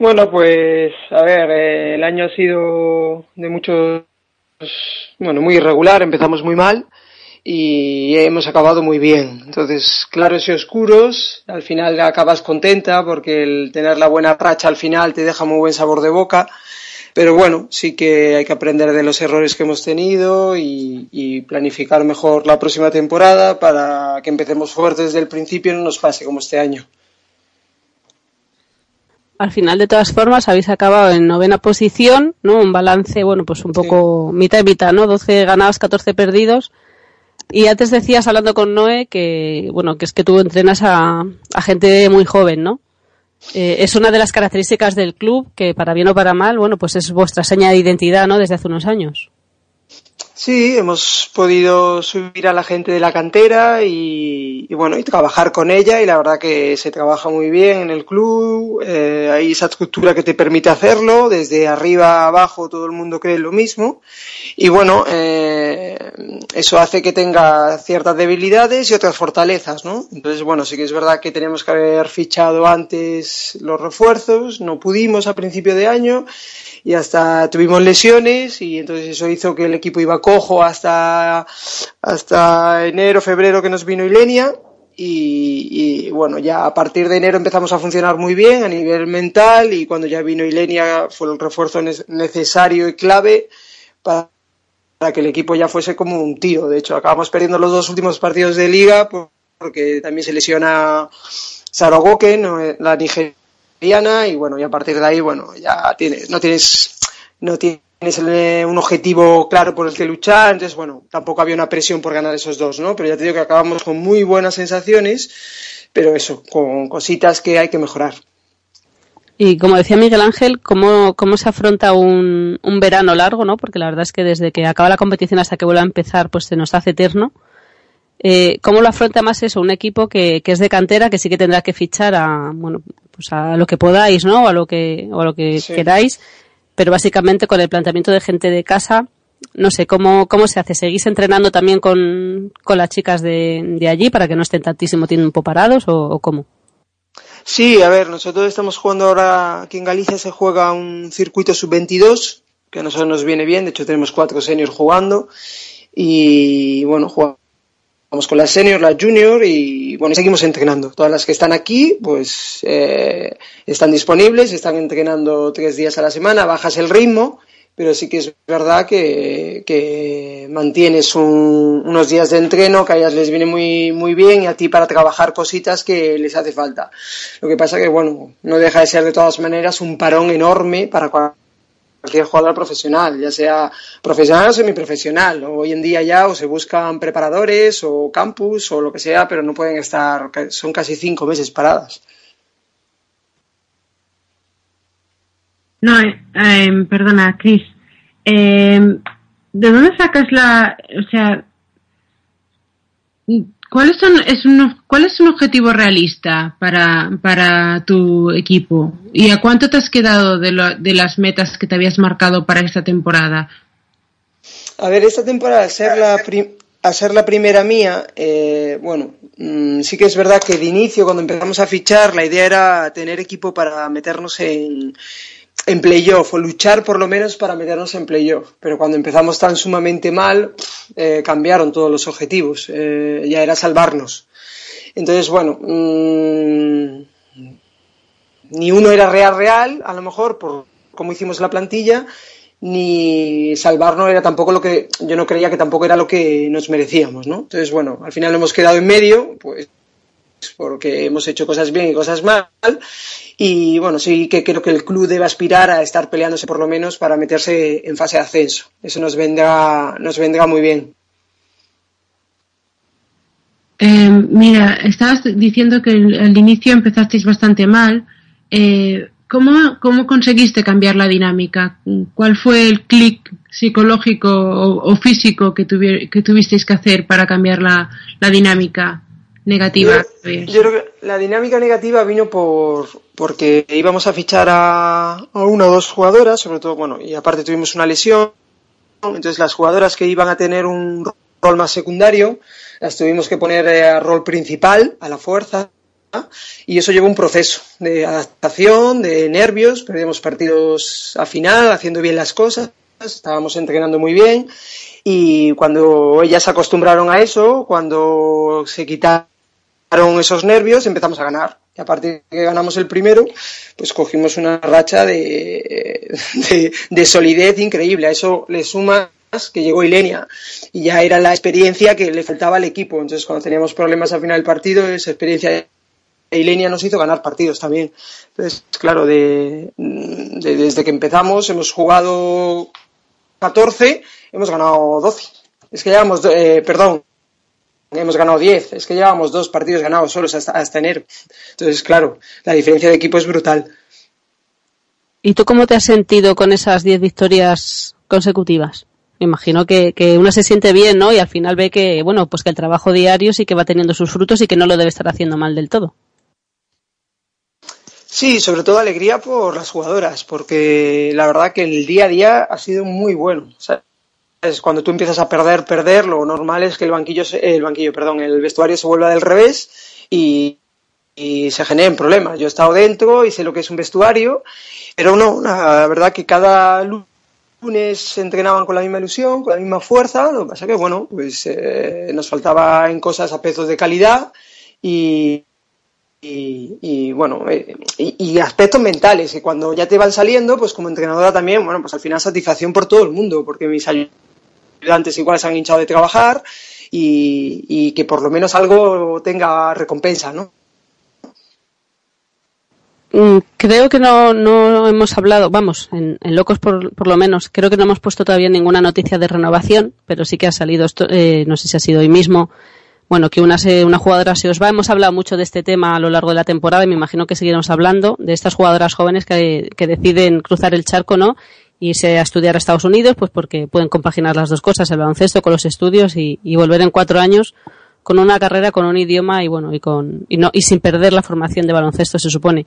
Bueno, pues a ver, eh, el año ha sido de muchos, bueno, muy irregular, empezamos muy mal y hemos acabado muy bien. Entonces, claros y oscuros, al final acabas contenta porque el tener la buena racha al final te deja muy buen sabor de boca. Pero bueno, sí que hay que aprender de los errores que hemos tenido y, y planificar mejor la próxima temporada para que empecemos fuertes desde el principio y no nos pase como este año. Al final, de todas formas, habéis acabado en novena posición, ¿no? Un balance, bueno, pues un poco mitad y mitad, ¿no? 12 ganados, 14 perdidos. Y antes decías, hablando con Noé, que, bueno, que es que tú entrenas a, a gente muy joven, ¿no? Eh, es una de las características del club que, para bien o para mal, bueno, pues es vuestra seña de identidad, ¿no? Desde hace unos años. Sí, hemos podido subir a la gente de la cantera y, bueno, y trabajar con ella y la verdad que se trabaja muy bien en el club, eh, hay esa estructura que te permite hacerlo, desde arriba a abajo todo el mundo cree lo mismo y bueno, eh, eso hace que tenga ciertas debilidades y otras fortalezas, ¿no? Entonces bueno, sí que es verdad que tenemos que haber fichado antes los refuerzos, no pudimos a principio de año y hasta tuvimos lesiones y entonces eso hizo que el equipo iba cojo hasta, hasta enero, febrero que nos vino Ilenia y, bueno, ya a partir de enero empezamos a funcionar muy bien a nivel mental y cuando ya vino Ilenia fue el refuerzo ne- necesario y clave para, para que el equipo ya fuese como un tiro. De hecho, acabamos perdiendo los dos últimos partidos de liga por- porque también se lesiona Saragoke, no, la nigeriana, y bueno, y a partir de ahí, bueno, ya tienes, no tienes, no tienes el- un objetivo claro por el que luchar, entonces bueno, tampoco había una presión por ganar esos dos, ¿no? Pero ya te digo que acabamos con muy buenas sensaciones, pero eso, con cositas que hay que mejorar. Y como decía Miguel Ángel, ¿cómo, cómo se afronta un, un verano largo, ¿no? Porque la verdad es que desde que acaba la competición hasta que vuelve a empezar, pues se nos hace eterno. Eh, ¿Cómo lo afronta más eso? Un equipo que, que es de cantera, que sí que tendrá que fichar a, bueno, pues a lo que podáis, ¿no? O a lo que, o a lo que Sí. queráis. Pero básicamente con el planteamiento de gente de casa, no sé, ¿cómo, cómo se hace? ¿Seguís entrenando también con, con las chicas de, de allí para que no estén tantísimo tiempo parados o, o cómo? Sí, a ver, nosotros estamos jugando ahora, aquí en Galicia se juega un circuito sub-22, que a nosotros nos viene bien, de hecho tenemos cuatro seniors jugando, y bueno, jugamos con las seniors, las junior, y bueno, seguimos entrenando. Todas las que están aquí, pues eh, están disponibles, están entrenando tres días a la semana, bajas el ritmo, pero sí que es verdad que, que mantienes un- unos días de entreno que a ellas les viene muy, muy bien y a ti para trabajar cositas que les hace falta. Lo que pasa que, bueno, no deja de ser de todas maneras un parón enorme para cua- cualquier jugador profesional, ya sea profesional o semiprofesional. Hoy en día ya o se buscan preparadores o campus o lo que sea, pero no pueden estar, son casi cinco meses paradas. No, eh, em, perdona, Chris. Em, ¿De dónde sacas la, o sea, cuál es un, es un, cuál es un objetivo realista para, para tu equipo? ¿Y a cuánto te has quedado de, lo- de las metas que te habías marcado para esta temporada? A ver, esta temporada, ser la, pri- al ser la primera mía, eh, bueno, mm, sí que es verdad que de inicio, cuando empezamos a fichar, la idea era tener equipo para meternos en, en playoff, o luchar por lo menos para meternos en playoff. Pero cuando empezamos tan sumamente mal, eh, cambiaron todos los objetivos, eh, ya era salvarnos. Entonces, bueno, mm, ni uno era real real, a lo mejor, por cómo hicimos la plantilla, ni salvarnos era tampoco lo que, yo no creía que tampoco era lo que nos merecíamos, ¿no? Entonces, bueno, al final hemos quedado en medio, pues porque hemos hecho cosas bien y cosas mal, y bueno, sí que creo que el club debe aspirar a estar peleándose por lo menos para meterse en fase de ascenso. Eso nos vendrá, nos vendrá muy bien. Eh, mira, estabas diciendo que al inicio empezasteis bastante mal. Eh, ¿cómo, ¿cómo conseguiste cambiar la dinámica? ¿Cuál fue el clic psicológico o, o físico que, tuvi- que tuvisteis que hacer para cambiar la, la dinámica negativa? Yo, yo creo que la dinámica negativa vino por porque íbamos a fichar a, a una o dos jugadoras, sobre todo, bueno, y aparte tuvimos una lesión, entonces las jugadoras que iban a tener un rol más secundario, las tuvimos que poner eh, a rol principal, a la fuerza, y eso llevó un proceso de adaptación, de nervios, perdíamos partidos a final, haciendo bien las cosas, estábamos entrenando muy bien, y cuando ellas se acostumbraron a eso, cuando se quitaron esos nervios, empezamos a ganar. Y a partir de que ganamos el primero, pues cogimos una racha de, de, de solidez increíble. A eso le suma que llegó Ilenia y ya era la experiencia que le faltaba al equipo. Entonces, cuando teníamos problemas al final del partido, esa experiencia de Ilenia nos hizo ganar partidos también. Entonces, claro, de, de- desde que empezamos hemos jugado 14, hemos ganado 12. Es que llevamos, eh, perdón, hemos ganado 10. Es que llevamos dos partidos ganados solos hasta, hasta enero. Entonces, claro, la diferencia de equipo es brutal. ¿Y tú cómo te has sentido con esas 10 victorias consecutivas? Me imagino que, que una se siente bien, ¿no? Y al final ve que, bueno, pues que el trabajo diario sí que va teniendo sus frutos y que no lo debe estar haciendo mal del todo. Sí, sobre todo alegría por las jugadoras, porque la verdad que el día a día ha sido muy bueno. O sea, es cuando tú empiezas a perder, perder, lo normal es que el banquillo, el banquillo, perdón, el vestuario se vuelva del revés y, se generen problemas. Yo he estado dentro y sé lo que es un vestuario, pero no, la verdad que cada lu- lunes se entrenaban con la misma ilusión, con la misma fuerza, lo que pasa que, bueno, pues eh, nos faltaba en cosas a pesos de calidad y, y, y, bueno, eh, y, y aspectos mentales, que cuando ya te van saliendo, pues como entrenadora también, bueno, pues al final satisfacción por todo el mundo, porque mis igual se han hinchado de trabajar y, que por lo menos algo tenga recompensa, ¿no? Mm, Creo que no, no hemos hablado, vamos, en, en Locos por, por lo menos, creo que no hemos puesto todavía ninguna noticia de renovación, pero sí que ha salido esto, eh, no sé si ha sido hoy mismo, bueno, que una, una jugadora se os va. Hemos hablado mucho de este tema a lo largo de la temporada y me imagino que seguiremos hablando de estas jugadoras jóvenes que, que deciden cruzar el charco, ¿no? Irse a estudiar a Estados Unidos, pues porque pueden compaginar las dos cosas, el baloncesto con los estudios y, y volver en cuatro años con una carrera, con un idioma y bueno, y con, y no, y sin perder la formación de baloncesto, se supone.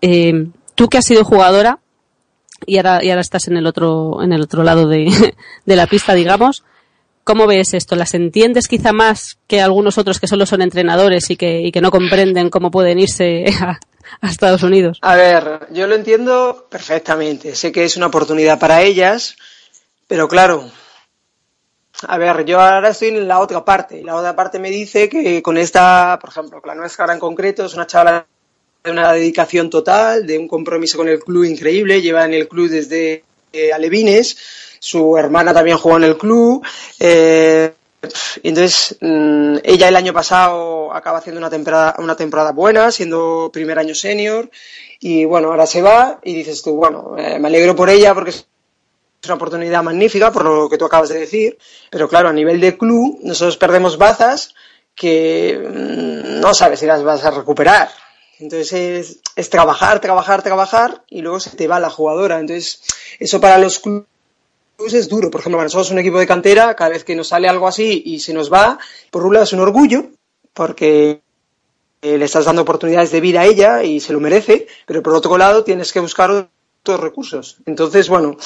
Eh, tú que has sido jugadora y ahora, y ahora estás en el otro, en el otro lado de, de la pista, digamos, ¿cómo ves esto? ¿Las entiendes quizá más que algunos otros que solo son entrenadores y que, no comprenden cómo pueden irse a, Estados Unidos? A ver, yo lo entiendo perfectamente. Sé que es una oportunidad para ellas, pero claro, a ver, yo ahora estoy en la otra parte. La otra parte me dice que con esta, por ejemplo, la nuestra en concreto es una chavala de una dedicación total, de un compromiso con el club increíble. Lleva en el club desde eh, Alevines. Su hermana también jugó en el club. Eh, entonces, mm, ella el año pasado acaba haciendo una temporada, una temporada buena, siendo primer año senior. Y bueno, ahora se va y dices tú, bueno, eh, me alegro por ella porque es una oportunidad magnífica, por lo que tú acabas de decir. Pero claro, a nivel de club, nosotros perdemos bazas que mm, no sabes si las vas a recuperar. Entonces es, trabajar, trabajar, trabajar y luego se te va la jugadora. Entonces, eso para los clubes es duro. Por ejemplo, para nosotros un equipo de cantera, cada vez que nos sale algo así y se nos va, por un lado es un orgullo, porque eh, le estás dando oportunidades de vida a ella y se lo merece, pero por otro lado tienes que buscar otros recursos. Entonces, bueno,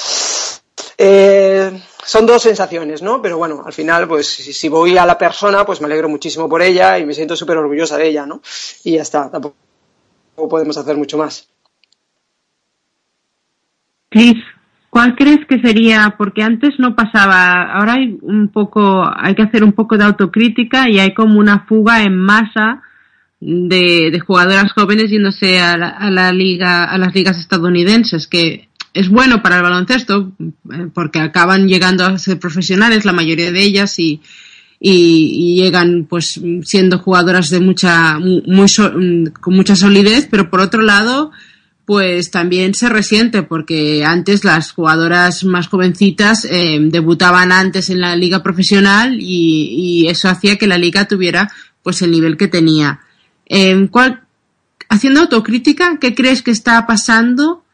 eh, son dos sensaciones, ¿no? Pero bueno, al final, pues si voy a la persona, pues me alegro muchísimo por ella y me siento súper orgullosa de ella, ¿no? Y ya está, tampoco podemos hacer mucho más. Cris, ¿cuál crees que sería? Porque antes no pasaba, ahora hay un poco, hay que hacer un poco de autocrítica y hay como una fuga en masa de, de jugadoras jóvenes yéndose a la, a la liga, a las ligas estadounidenses, que es bueno para el baloncesto eh, porque acaban llegando a ser profesionales la mayoría de ellas y, y, llegan pues siendo jugadoras de mucha so- con mucha solidez pero por otro lado pues también se resiente porque antes las jugadoras más jovencitas eh, debutaban antes en la liga profesional y, eso hacía que la liga tuviera pues el nivel que tenía. Eh, ¿cuál, haciendo autocrítica, ¿qué crees que está pasando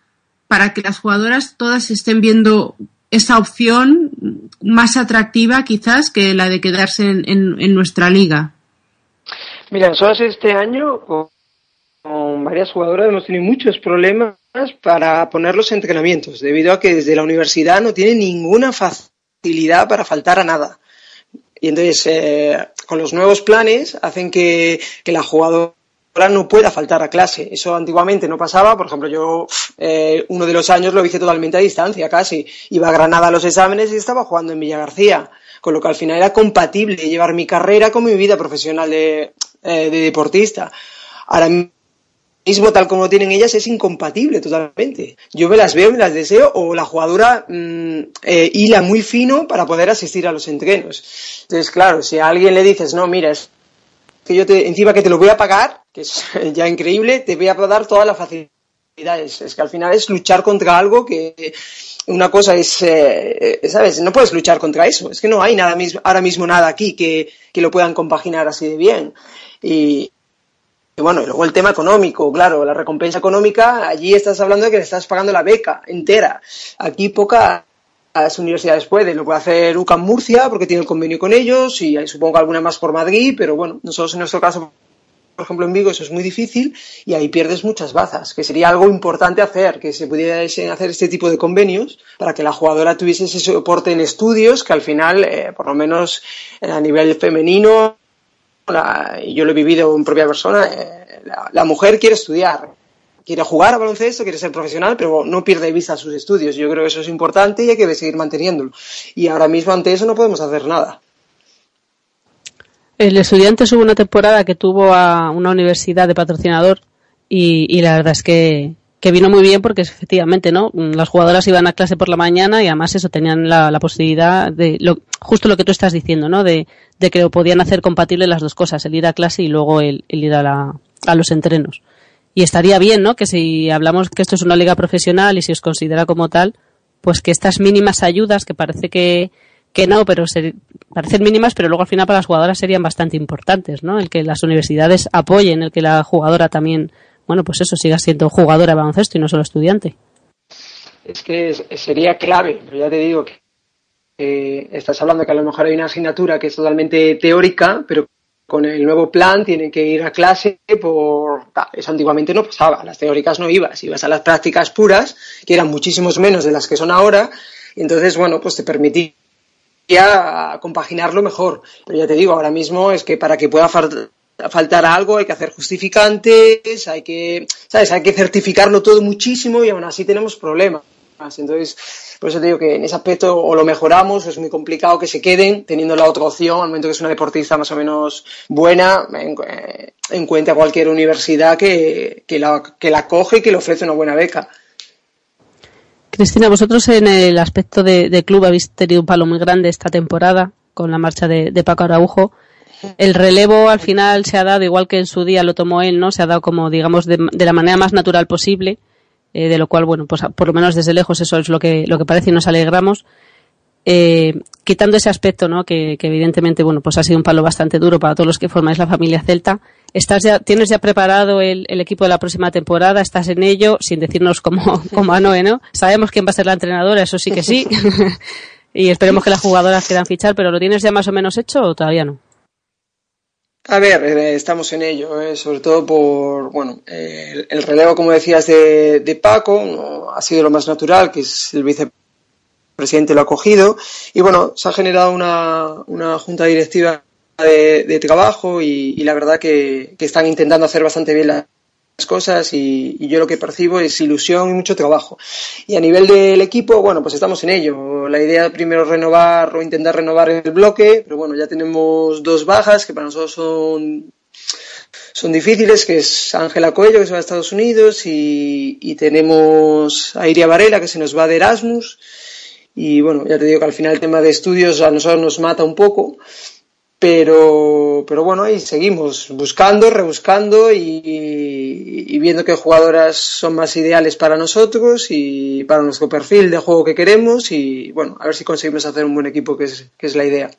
para que las jugadoras todas estén viendo esa opción más atractiva quizás que la de quedarse en, en- nuestra liga? Mira, nosotros este año con, varias jugadoras hemos tenido muchos problemas para poner los entrenamientos, debido a que desde la universidad no tienen ninguna facilidad para faltar a nada. Y entonces, eh, con los nuevos planes, hacen que, que la jugadora no pueda faltar a clase. Eso antiguamente no pasaba. Por ejemplo, yo eh, uno de los años lo hice totalmente a distancia, casi. Iba a Granada a los exámenes y estaba jugando en Villa García. Con lo que al final era compatible llevar mi carrera con mi vida profesional de, eh, de deportista. Ahora mismo, tal como lo tienen ellas, es incompatible totalmente. Yo me las veo, me las deseo, o la jugadora mm, eh, hila muy fino para poder asistir a los entrenos. Entonces, claro, si a alguien le dices, no, mira, que yo te, encima que te lo voy a pagar, que es ya increíble, te voy a dar todas las facilidades. Es que al final es luchar contra algo que una cosa es, eh, ¿sabes? No puedes luchar contra eso. Es que no hay nada ahora mismo nada aquí que, que lo puedan compaginar así de bien. Y, bueno, y luego el tema económico, claro, la recompensa económica, allí estás hablando de que le estás pagando la beca entera. Aquí pocas universidades pueden, lo puede hacer UCAM Murcia porque tiene el convenio con ellos y supongo que alguna más por Madrid, pero bueno, nosotros en nuestro caso, por ejemplo en Vigo, eso es muy difícil y ahí pierdes muchas bazas, que sería algo importante hacer, que se pudiese hacer este tipo de convenios para que la jugadora tuviese ese soporte en estudios que al final, eh, por lo menos a nivel femenino, la- yo lo he vivido en propia persona, eh, la, mujer quiere estudiar, quiere jugar a baloncesto, quiere ser profesional, pero no pierde de vista sus estudios. Yo creo que eso es importante y hay que seguir manteniéndolo. Y ahora mismo ante eso no podemos hacer nada. El estudiante hubo una temporada que tuvo a una universidad de patrocinador y, y la verdad es que, que vino muy bien porque efectivamente, ¿no? Las jugadoras iban a clase por la mañana y además eso tenían la, la posibilidad de, lo, justo lo que tú estás diciendo, ¿no? De, de que podían hacer compatible las dos cosas, el ir a clase y luego el, el ir a, la, a los entrenos. Y estaría bien, ¿no? Que si hablamos que esto es una liga profesional y si os considera como tal, pues que estas mínimas ayudas, que parece que, que no, pero se, parecen mínimas, pero luego al final para las jugadoras serían bastante importantes, ¿no? El que las universidades apoyen, el que la jugadora también, bueno, pues eso, siga siendo jugadora de baloncesto y no solo estudiante. Es que sería clave, pero ya te digo que estás hablando que a lo mejor hay una asignatura que es totalmente teórica, pero con el nuevo plan tienen que ir a clase por... Eso antiguamente no pasaba, las teóricas no ibas, ibas a las prácticas puras, que eran muchísimos menos de las que son ahora, y entonces, bueno, pues te permitía compaginarlo mejor. Pero ya te digo, ahora mismo es que para que pueda fal- faltar algo hay que hacer justificantes, hay que, ¿sabes? Hay que certificarlo todo muchísimo y aún así tenemos problemas. Entonces, por eso te digo que en ese aspecto o lo mejoramos, o es muy complicado que se queden, teniendo la otra opción, al momento que es una deportista más o menos buena, en, eh, encuentra cualquier universidad que, que, la, que la coge y que le ofrece una buena beca. Cristina, vosotros en el aspecto de, club habéis tenido un palo muy grande esta temporada con la marcha de, Paco Araujo. El relevo al final se ha dado, igual que en su día lo tomó él, ¿no? Se ha dado como, digamos, de, de la manera más natural posible, eh, de lo cual, bueno, pues por lo menos desde lejos eso es lo que, lo que parece y nos alegramos. Eh, quitando ese aspecto, ¿no? Que, evidentemente, bueno, pues ha sido un palo bastante duro para todos los que formáis la familia Celta. ¿Estás ya, tienes ya preparado el, equipo de la próxima temporada? ¿Estás en ello? Sin decirnos como, como a Noé, ¿no? Sabemos quién va a ser la entrenadora, eso sí que sí. y esperemos que las jugadoras quieran fichar, pero ¿lo tienes ya más o menos hecho o todavía no? A ver, eh, estamos en ello, eh, sobre todo por, bueno, eh, el, el relevo, como decías, de, Paco, ha sido lo más natural, que es el vicepresidente lo ha cogido, y bueno, se ha generado una, una junta directiva de, trabajo y, la verdad que, están intentando hacer bastante bien las cosas y, yo lo que percibo es ilusión y mucho trabajo. Y a nivel del equipo, bueno, pues estamos en ello. La idea primero renovar o intentar renovar el bloque, pero bueno, ya tenemos dos bajas que para nosotros son son difíciles, que es Ángela Coello, que se va a Estados Unidos, y, y tenemos a Iria Varela, que se nos va de Erasmus. Y bueno, ya te digo que al final el tema de estudios a nosotros nos mata un poco, pero, pero bueno, ahí seguimos buscando, rebuscando y, y viendo qué jugadoras son más ideales para nosotros y para nuestro perfil de juego que queremos y bueno, a ver si conseguimos hacer un buen equipo, que es, que es la idea.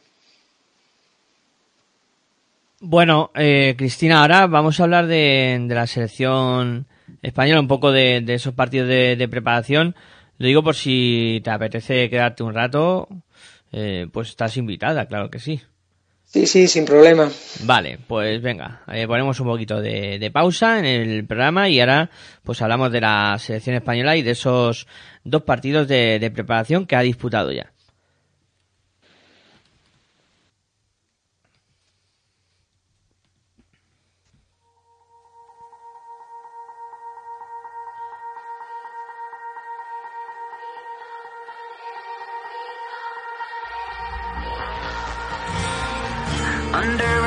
Bueno, eh, Cristina, ahora vamos a hablar de, de la selección española, un poco de, de esos partidos de, de preparación. Lo digo por si te apetece quedarte un rato, eh, pues estás invitada, claro que sí. Sí, sí, sin problema. Vale, pues venga, eh, ponemos un poquito de, de pausa en el programa y ahora pues hablamos de la selección española y de esos dos partidos de, de preparación que ha disputado ya.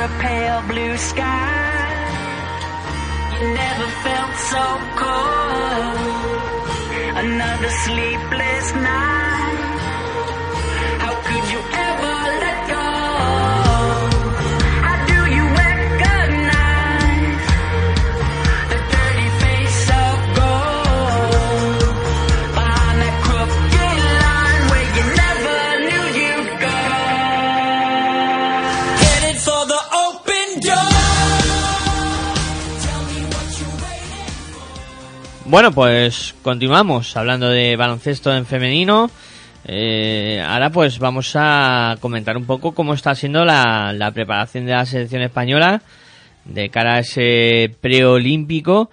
A pale blue sky. You never felt so cold. Another sleepless night. Bueno, pues continuamos hablando de baloncesto en femenino. Eh, ahora pues vamos a comentar un poco cómo está siendo la, preparación de la selección española de cara a ese preolímpico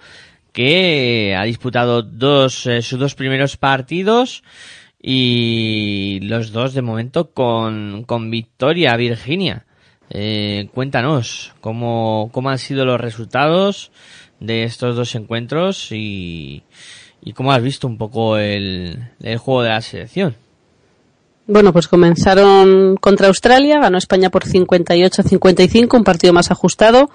que ha disputado dos, eh, sus dos primeros partidos y los dos de momento con, con victoria Virginia. Eh, cuéntanos cómo, cómo han sido los resultados de estos dos encuentros y, y cómo has visto un poco el, juego de la selección. Bueno, pues comenzaron contra Australia, ganó España por 58-55, un partido más ajustado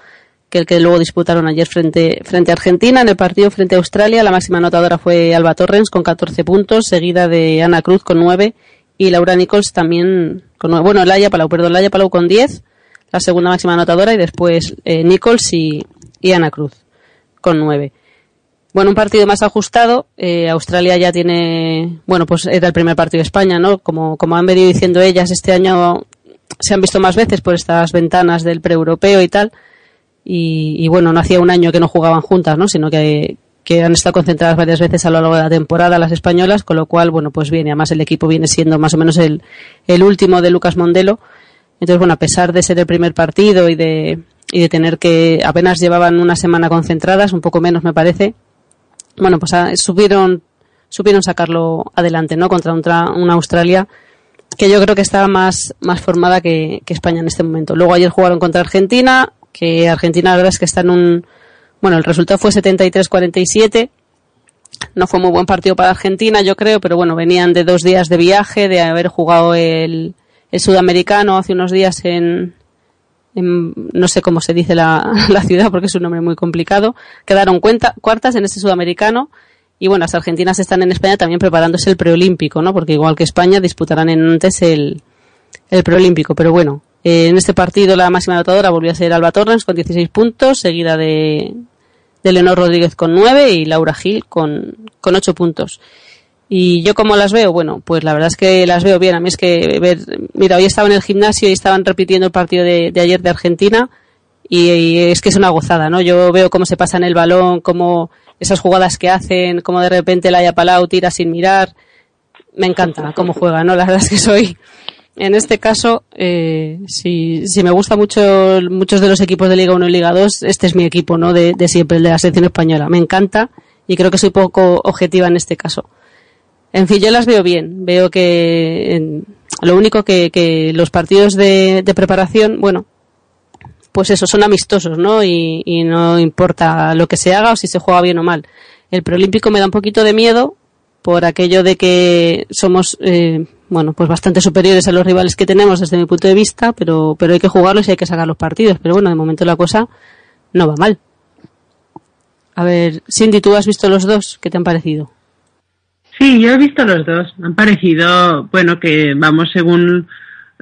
que el que luego disputaron ayer frente, frente a Argentina. En el partido frente a Australia, la máxima anotadora fue Alba Torrens con 14 puntos, seguida de Ana Cruz con 9 y Laura Nichols también con 9. Bueno, Laia Palau, perdón, Laia Palau con 10, la segunda máxima anotadora y después eh, Nichols y Ana Cruz con 9. Bueno, un partido más ajustado. Eh, Australia ya tiene, bueno, pues era el primer partido de España, ¿no? Como, como han venido diciendo ellas, este año se han visto más veces por estas ventanas del pre-europeo y tal. Y, y bueno, no hacía un año que no jugaban juntas, ¿no? Sino que, que han estado concentradas varias veces a lo largo de la temporada las españolas, con lo cual, bueno, pues viene, además el equipo viene siendo más o menos el, el último de Lucas Mondelo. Entonces, bueno, a pesar de ser el primer partido y de, y de tener que apenas llevaban una semana concentradas, un poco menos me parece, bueno, pues ah, supieron, supieron sacarlo adelante, ¿no? Contra una, Australia que yo creo que está más, más formada que, que España en este momento. Luego ayer jugaron contra Argentina, que Argentina la verdad es que está en un, bueno, el resultado fue 73-47. No fue muy buen partido para Argentina, yo creo, pero bueno, venían de dos días de viaje, de haber jugado el, el sudamericano hace unos días en, en- no sé cómo se dice la, ciudad porque es un nombre muy complicado. Quedaron cuenta, cuartas en este sudamericano y bueno, las argentinas están en España también preparándose el preolímpico, ¿no? Porque igual que España disputarán en antes el, el preolímpico. Pero bueno, eh, en este partido la máxima anotadora volvió a ser Alba Torrens con 16 puntos, seguida de, de Leonor Rodríguez con 9 y Laura Gil con, con 8 puntos. Y yo como las veo, bueno, pues la verdad es que las veo bien. A mí es que ver, mira, hoy estaba en el gimnasio y estaban repitiendo el partido de, ayer de Argentina y, es que es una gozada, ¿no? Yo veo cómo se pasan el balón, cómo esas jugadas que hacen, cómo de repente la Palau tira sin mirar. Me encanta cómo juega, ¿no? La verdad es que soy, en este caso, eh, si, si me gusta mucho muchos de los equipos de Liga 1 y Liga 2, este es mi equipo, ¿no? De, de siempre, el de la selección española. Me encanta y creo que soy poco objetiva en este caso. En fin, yo las veo bien. Veo que en- lo único que, que los partidos de, de preparación, bueno, pues eso, son amistosos, ¿no? Y, y no importa lo que se haga o si se juega bien o mal. El preolímpico me da un poquito de miedo por aquello de que somos, eh, bueno, pues bastante superiores a los rivales que tenemos desde mi punto de vista, pero, pero hay que jugarlos y hay que sacar los partidos. Pero bueno, de momento la cosa no va mal. A ver, Cindy, ¿tú has visto los dos? ¿Qué te han parecido? Sí, yo he visto los dos. Han parecido, bueno, que vamos según,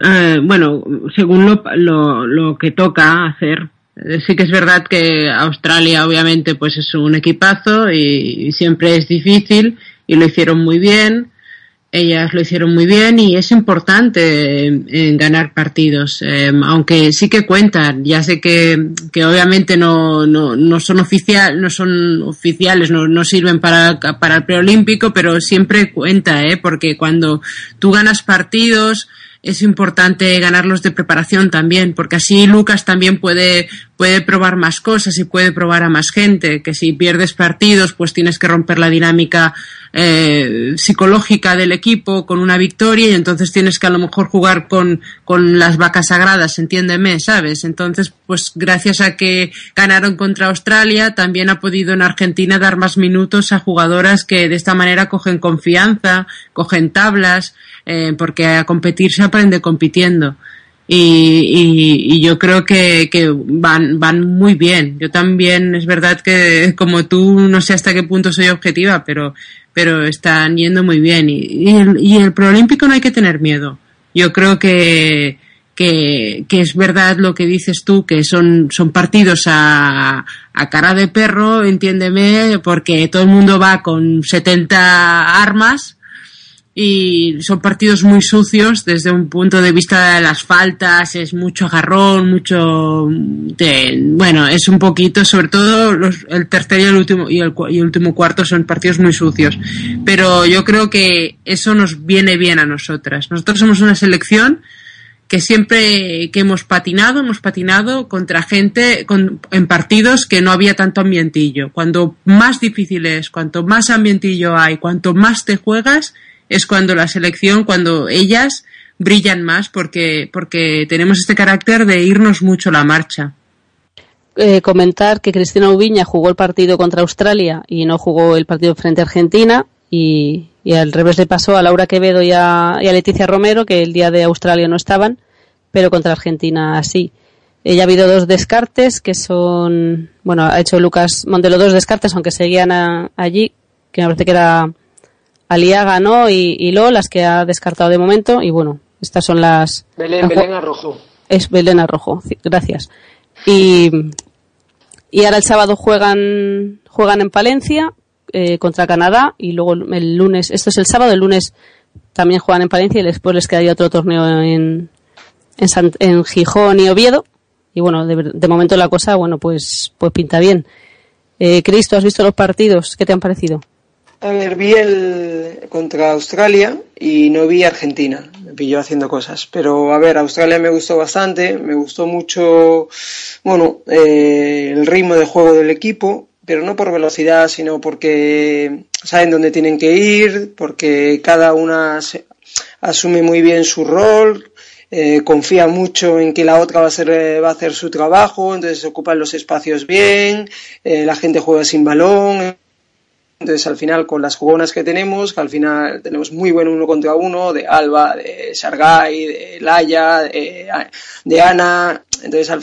eh, bueno, según lo, lo, lo que toca hacer. Eh, Sí que es verdad que Australia obviamente pues es un equipazo y siempre es difícil y lo hicieron muy bien. Ellas lo hicieron muy bien y es importante en, ganar partidos, eh, aunque sí que cuentan. Ya sé que, que obviamente no, no, no son oficial, no son oficiales, no, no sirven para, para el preolímpico, pero siempre cuenta, ¿eh? porque cuando tú ganas partidos es importante ganarlos de preparación también, porque así Lucas también puede, puede probar más cosas y puede probar a más gente, que si pierdes partidos, pues tienes que romper la dinámica eh, psicológica del equipo con una victoria y entonces tienes que a lo mejor jugar con, con las vacas sagradas, entiéndeme, ¿sabes? Entonces, pues gracias a que ganaron contra Australia, también ha podido en Argentina dar más minutos a jugadoras que de esta manera cogen confianza, cogen tablas, eh, porque a competir se aprende compitiendo. Y, y, yo creo que, van, van muy bien. Yo también, es verdad que como tú, no sé hasta qué punto soy objetiva, pero, pero están yendo muy bien. Y, y el, y el preolímpico no hay que tener miedo. Yo creo que, que, que es verdad lo que dices tú, que son, son partidos a, a cara de perro, entiéndeme, porque todo el mundo va con 70 armas y son partidos muy sucios desde un punto de vista de las faltas, es mucho agarrón, mucho bueno, es un poquito, sobre todo los, el tercer y el último y el, y el último cuarto son partidos muy sucios, pero yo creo que eso nos viene bien a nosotras. Nosotros somos una selección que siempre que hemos patinado, hemos patinado contra gente con, en partidos que no había tanto ambientillo. Cuando más difícil es, cuanto más ambientillo hay, cuanto más te juegas, es cuando la selección, cuando ellas brillan más porque, porque tenemos este carácter de irnos mucho la marcha. Eh, comentar que Cristina Ubiña jugó el partido contra Australia y no jugó el partido frente a Argentina y, al revés le pasó a Laura Quevedo y a, Leticia Romero que el día de Australia no estaban, pero contra Argentina sí. Eh, ya ha habido dos descartes que son, bueno, ha hecho Lucas Montelo dos descartes aunque seguían allí, que me parece que era Aliaga, ¿no? Y, y Lo, las que ha descartado de momento y bueno, estas son las... Belén, Belén Arrojo. es Belén Arrojo, gracias. Y, y ahora el sábado juegan, juegan en Palencia eh, contra Canadá y luego el, lunes, esto es el sábado, el lunes también juegan en Palencia y después les quedaría otro torneo en, en, Sant- en Gijón y Oviedo. Y bueno, de, de momento la cosa, bueno, pues, pues pinta bien. Eh, Cristo, ¿has visto los partidos? ¿Qué te han parecido? A ver, vi el contra Australia y no vi Argentina. Me pilló haciendo cosas. Pero a ver, Australia me gustó bastante. Me gustó mucho, bueno, eh, el ritmo de juego del equipo. Pero no por velocidad, sino porque saben dónde tienen que ir, porque cada una se- asume muy bien su rol, eh, confía mucho en que la otra va a, hacer, va a hacer su trabajo, entonces ocupan los espacios bien, eh, la gente juega sin balón, entonces, al final, con las jugonas que tenemos, que al final tenemos muy buen uno contra uno, de Alba, de Sargay, de Laia, de, de Ana, entonces al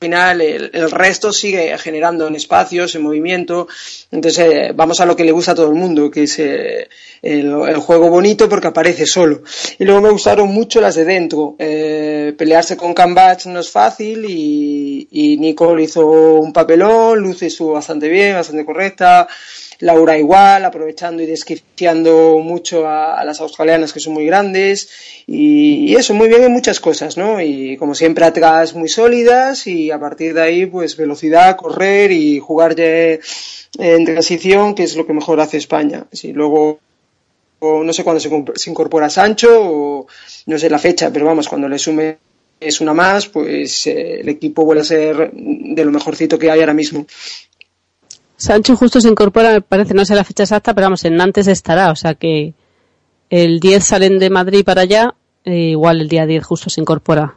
final el, el resto sigue generando en espacios, en movimiento, entonces eh, vamos a lo que le gusta a todo el mundo, que es eh, el, juego bonito porque aparece solo. Y luego me gustaron mucho las de dentro, eh, pelearse con Cambach no es fácil y, y Nicole hizo un papelón, Luce estuvo bastante bien, bastante correcta, Laura igual, aprovechando y desquiciando mucho a, las australianas que son muy grandes y, eso, muy bien en muchas cosas, ¿no? Y como siempre atrás muy sólidas y a partir de ahí pues velocidad, correr y jugar ya en transición, que es lo que mejor hace España. Si luego no sé cuándo se, se incorpora Sancho o no sé la fecha, pero vamos, cuando le sume es una más, pues eh, el equipo vuelve a ser de lo mejorcito que hay ahora mismo. Sancho justo se incorpora, me parece, no sé la fecha exacta, pero vamos, en Nantes estará, o sea que el 10 salen de Madrid para allá, e igual el día 10 justo se incorpora.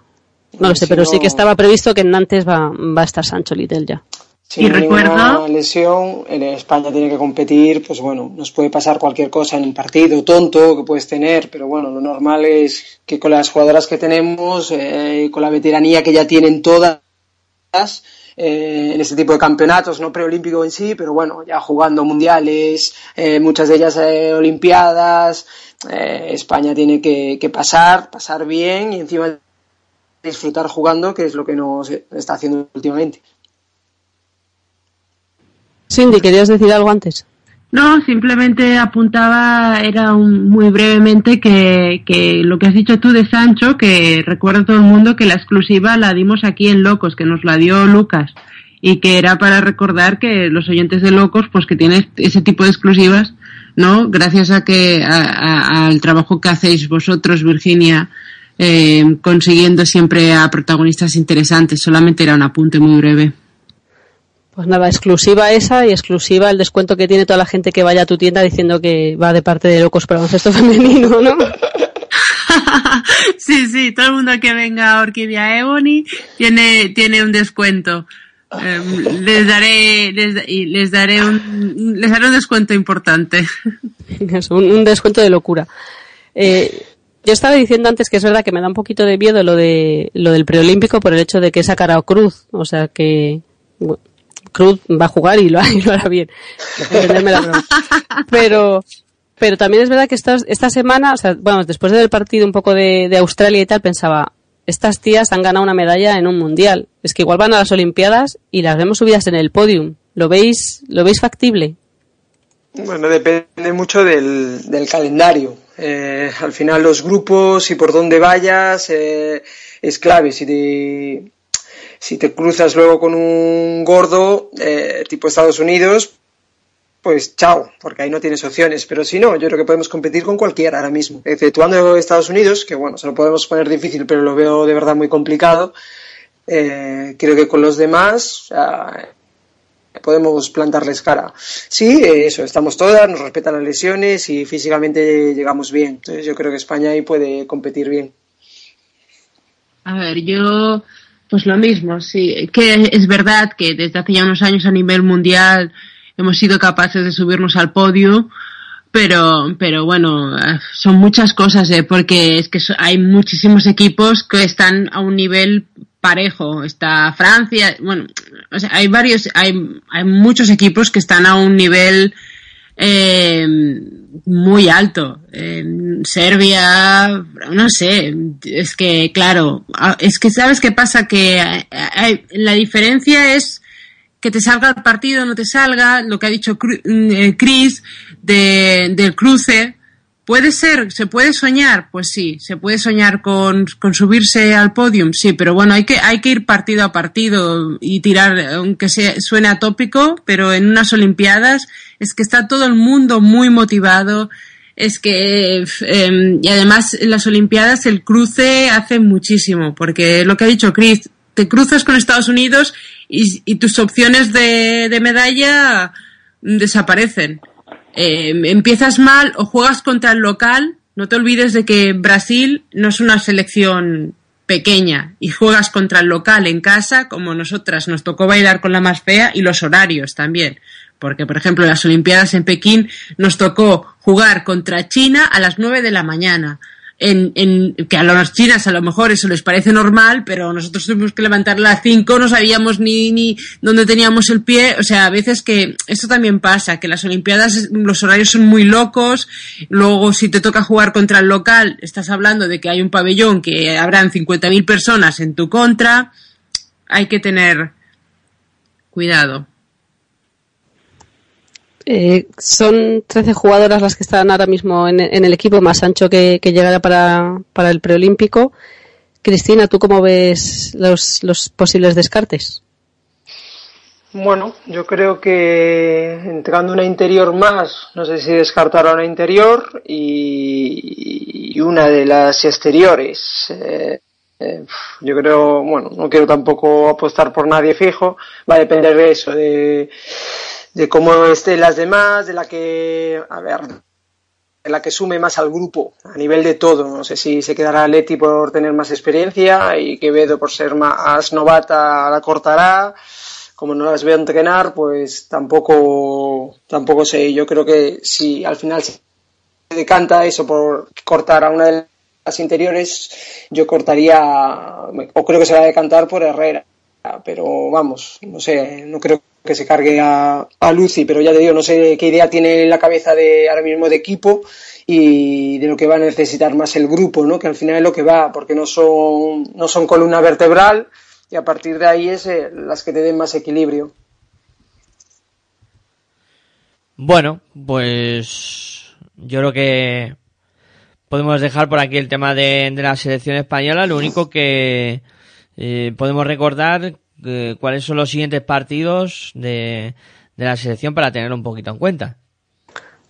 No lo sé, Si pero no- sí que estaba previsto que en Nantes va, va a estar Sancho Little ya. Si no hay ninguna lesión, en España tiene que competir, pues bueno, nos puede pasar cualquier cosa en un partido tonto que puedes tener, pero bueno, lo normal es que con las jugadoras que tenemos, eh, con la veteranía que ya tienen todas, eh, en este tipo de campeonatos, no preolímpico en sí, pero bueno, ya jugando mundiales, eh, muchas de ellas eh, olimpiadas, España tiene que, que pasar, pasar bien y encima disfrutar jugando, que es lo que nos está haciendo últimamente. Cindy, ¿querías decir algo antes? No, simplemente apuntaba, era un- muy brevemente que, que lo que has dicho tú de Sancho, que recuerda todo el mundo que la exclusiva la dimos aquí en Locos, que nos la dio Lucas, y que era para recordar que los oyentes de Locos, pues que tienen ese tipo de exclusivas, ¿no? Gracias a que, a- a- al trabajo que hacéis vosotros, Virginia, eh, consiguiendo siempre a protagonistas interesantes. Solamente era un apunte muy breve. Pues nada, exclusiva esa y exclusiva el descuento que tiene toda la gente que vaya a tu tienda diciendo que va de parte de Locos para baloncesto femenino, ¿no? Sí, sí, todo el mundo que venga a Orquídea Ebony tiene, tiene un descuento. Em, les daré, les, les daré un, les daré un descuento importante. Es un, un descuento de locura. Eh, yo estaba diciendo antes que es verdad que me da un poquito de miedo lo de lo del preolímpico por el hecho de que he sacado Cruz, o sea que bueno, Cruz va a jugar y lo, y lo hará bien. Pero pero también es verdad que esta, esta semana, o sea, bueno, después del partido un poco de, de Australia y tal, pensaba, estas tías han ganado una medalla en un mundial. Es que igual van a las Olimpiadas y las vemos subidas en el podium. ¿Lo veis, lo veis factible? Bueno, depende mucho del, del calendario. Eh, al final los grupos y por dónde vayas eh, es clave. Si te, si te cruzas luego con un gordo eh, tipo Estados Unidos, pues chao, porque ahí no tienes opciones. Pero si no, yo creo que podemos competir con cualquiera ahora mismo. Exceptuando Estados Unidos, que bueno, se lo podemos poner difícil, pero lo veo de verdad muy complicado. Eh, creo que con los demás, sea, podemos plantarles cara. Sí, eh, eso, estamos todas, nos respetan las lesiones y físicamente llegamos bien. Entonces yo creo que España ahí puede competir bien. A ver, yo, pues lo mismo, sí, que es verdad que desde hace ya unos años a nivel mundial hemos sido capaces de subirnos al podio, pero, pero bueno, son muchas cosas, eh, porque es que hay muchísimos equipos que están a un nivel parejo. Está Francia, bueno, o sea, hay varios, hay, hay muchos equipos que están a un nivel eh, muy alto. Eh, Serbia, no sé, es que, claro, es que sabes qué pasa, que la diferencia es que te salga el partido, no te salga, lo que ha dicho Cru- eh, Chris de, del cruce. ¿Puede ser? ¿Se puede soñar? Pues sí, se puede soñar con, con subirse al podium, sí, pero bueno, hay que, hay que ir partido a partido y tirar, aunque sea, suene atópico, pero en unas Olimpiadas es que está todo el mundo muy motivado, es que, eh, y además en las Olimpiadas el cruce hace muchísimo, porque lo que ha dicho Chris, te cruzas con Estados Unidos y, y tus opciones de, de medalla desaparecen. Eh, empiezas mal o juegas contra el local, no te olvides de que Brasil no es una selección pequeña y juegas contra el local en casa, como nosotras nos tocó bailar con la más fea y los horarios también. Porque, por ejemplo, las Olimpiadas en Pekín nos tocó jugar contra China a las 9 de la mañana. En, en, que a las chinas a lo mejor eso les parece normal, pero nosotros tuvimos que levantar las 5, no sabíamos ni, ni dónde teníamos el pie. O sea, a veces que esto también pasa, que las Olimpiadas los horarios son muy locos. Luego, si te toca jugar contra el local, estás hablando de que hay un pabellón que habrán 50.000 personas en tu contra. Hay que tener cuidado. Eh, son 13 jugadoras las que están ahora mismo en, el equipo, más Sancho que, que llegará para, para el preolímpico. Cristina, ¿tú cómo ves los, posibles descartes? Bueno, yo creo que entrando una interior más, no sé si descartar a una interior y, y una de las exteriores. Eh, eh, yo creo, bueno, no quiero tampoco apostar por nadie fijo, va a depender de eso, de, de cómo estén las demás, de la que, a ver, de la que sume más al grupo a nivel de todo. No sé si se quedará Leti por tener más experiencia y Quevedo por ser más novata la cortará. Como no las veo entrenar, pues tampoco, tampoco sé. Yo creo que si al final se decanta eso por cortar a una de las interiores, yo cortaría, o creo que se va a decantar por Herrera. Pero vamos, no sé, no creo que se cargue a, a Lucy, pero ya te digo, no sé qué idea tiene en la cabeza de ahora mismo de equipo y de lo que va a necesitar más el grupo, ¿no? Que al final es lo que va, porque no son, no son columna vertebral y a partir de ahí es eh, las que te den más equilibrio. Bueno, pues yo creo que podemos dejar por aquí el tema de, de la selección española. Lo único que eh, podemos recordar eh, cuáles son los siguientes partidos de, de la selección para tenerlo un poquito en cuenta.